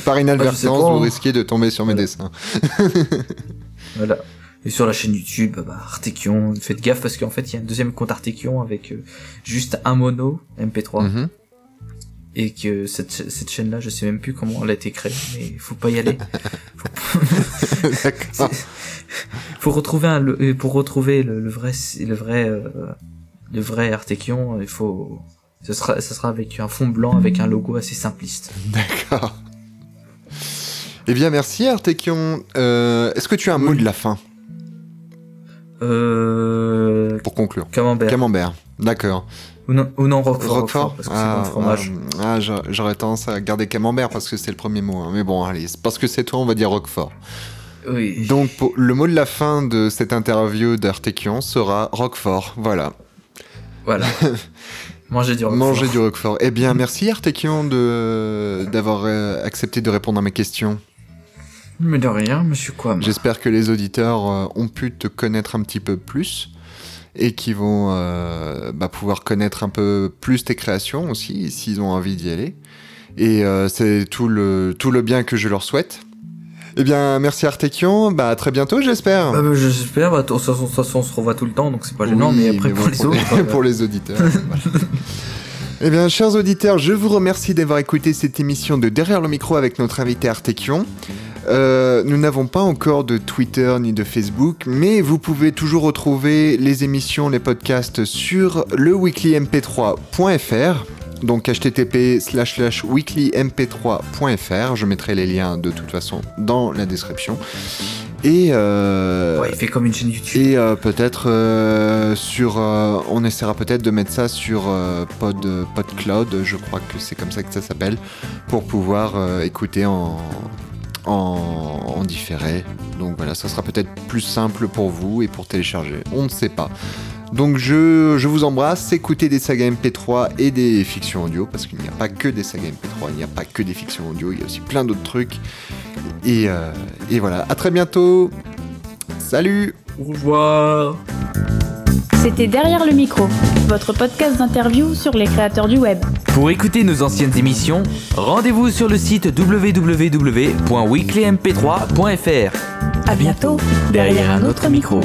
Par inadvertance, Bah, pas, vous hein. risquez de tomber sur mes dessins. Voilà. Et sur la chaîne YouTube, bah, Artekion, faites gaffe parce qu'en fait il y a un deuxième compte Artekion avec euh, juste un mono MP3. Mhm. Et que cette, cette chaîne-là, je sais même plus comment elle a été créée, mais faut pas y aller. Faut, faut retrouver un, le- euh, pour retrouver le, le vrai, le vrai, euh, le vrai Artekion, il faut, ce sera, ce sera avec un fond blanc avec un logo assez simpliste. D'accord. Eh bien, merci Artekion. Euh, Est-ce que tu as un mot de la fin? Euh... Pour conclure. Camembert. Camembert. D'accord. Ou non, ou non Roquefort. Roquefort parce que c'est ah, bon fromage. ah, ah, j'a- j'aurais tendance à garder Camembert parce que c'est le premier mot. hein. Mais bon, allez, c'est parce que c'est toi, on va dire Roquefort. Oui. Donc, pour- le mot de la fin de cette interview d'Artekion sera Roquefort. Voilà. Voilà. Manger du Roquefort. Manger du Roquefort. Eh bien, merci Artekion de d'avoir euh, accepté de répondre à mes questions. Mais de rien, monsieur quoi. J'espère que les auditeurs euh, ont pu te connaître un petit peu plus et qui vont euh, bah, pouvoir connaître un peu plus tes créations aussi, s'ils ont envie d'y aller. Et euh, c'est tout le, tout le bien que je leur souhaite. Eh bien, merci Artekion, bah, à très bientôt j'espère. Ah bah, J'espère, bah, de toute façon, de toute façon, on se revoit tout le temps, donc c'est pas gênant, Oui, mais après mais pour bon, les pour autres. les- pour les auditeurs. voilà. Eh bien, chers auditeurs, je vous remercie d'avoir écouté cette émission de Derrière le micro avec notre invité Artekion. Euh, nous n'avons pas encore de Twitter ni de Facebook, mais vous pouvez toujours retrouver les émissions, les podcasts sur le weeklymp3.fr. Donc http slash slash weeklymp3.fr. Je mettrai les liens de toute façon dans la description. Et euh, Ouais, il fait comme une chaîne YouTube. et euh, peut-être euh, sur, euh, on essaiera peut-être de mettre ça sur Pod, PodCloud, je crois que c'est comme ça que ça s'appelle, pour pouvoir écouter en, en, en différé. Donc voilà, ça sera peut-être plus simple pour vous et pour télécharger. On ne sait pas. Donc je, je vous embrasse, écoutez des sagas MP3 et des fictions audio, parce qu'il n'y a pas que des sagas MP3, il n'y a pas que des fictions audio, il y a aussi plein d'autres trucs. Et, euh, et voilà, à très bientôt. Salut Au revoir C'était Derrière le micro, votre podcast d'interview sur les créateurs du web. Pour écouter nos anciennes émissions, rendez-vous sur le site www.weeklymp3.fr. À bientôt Derrière un autre micro.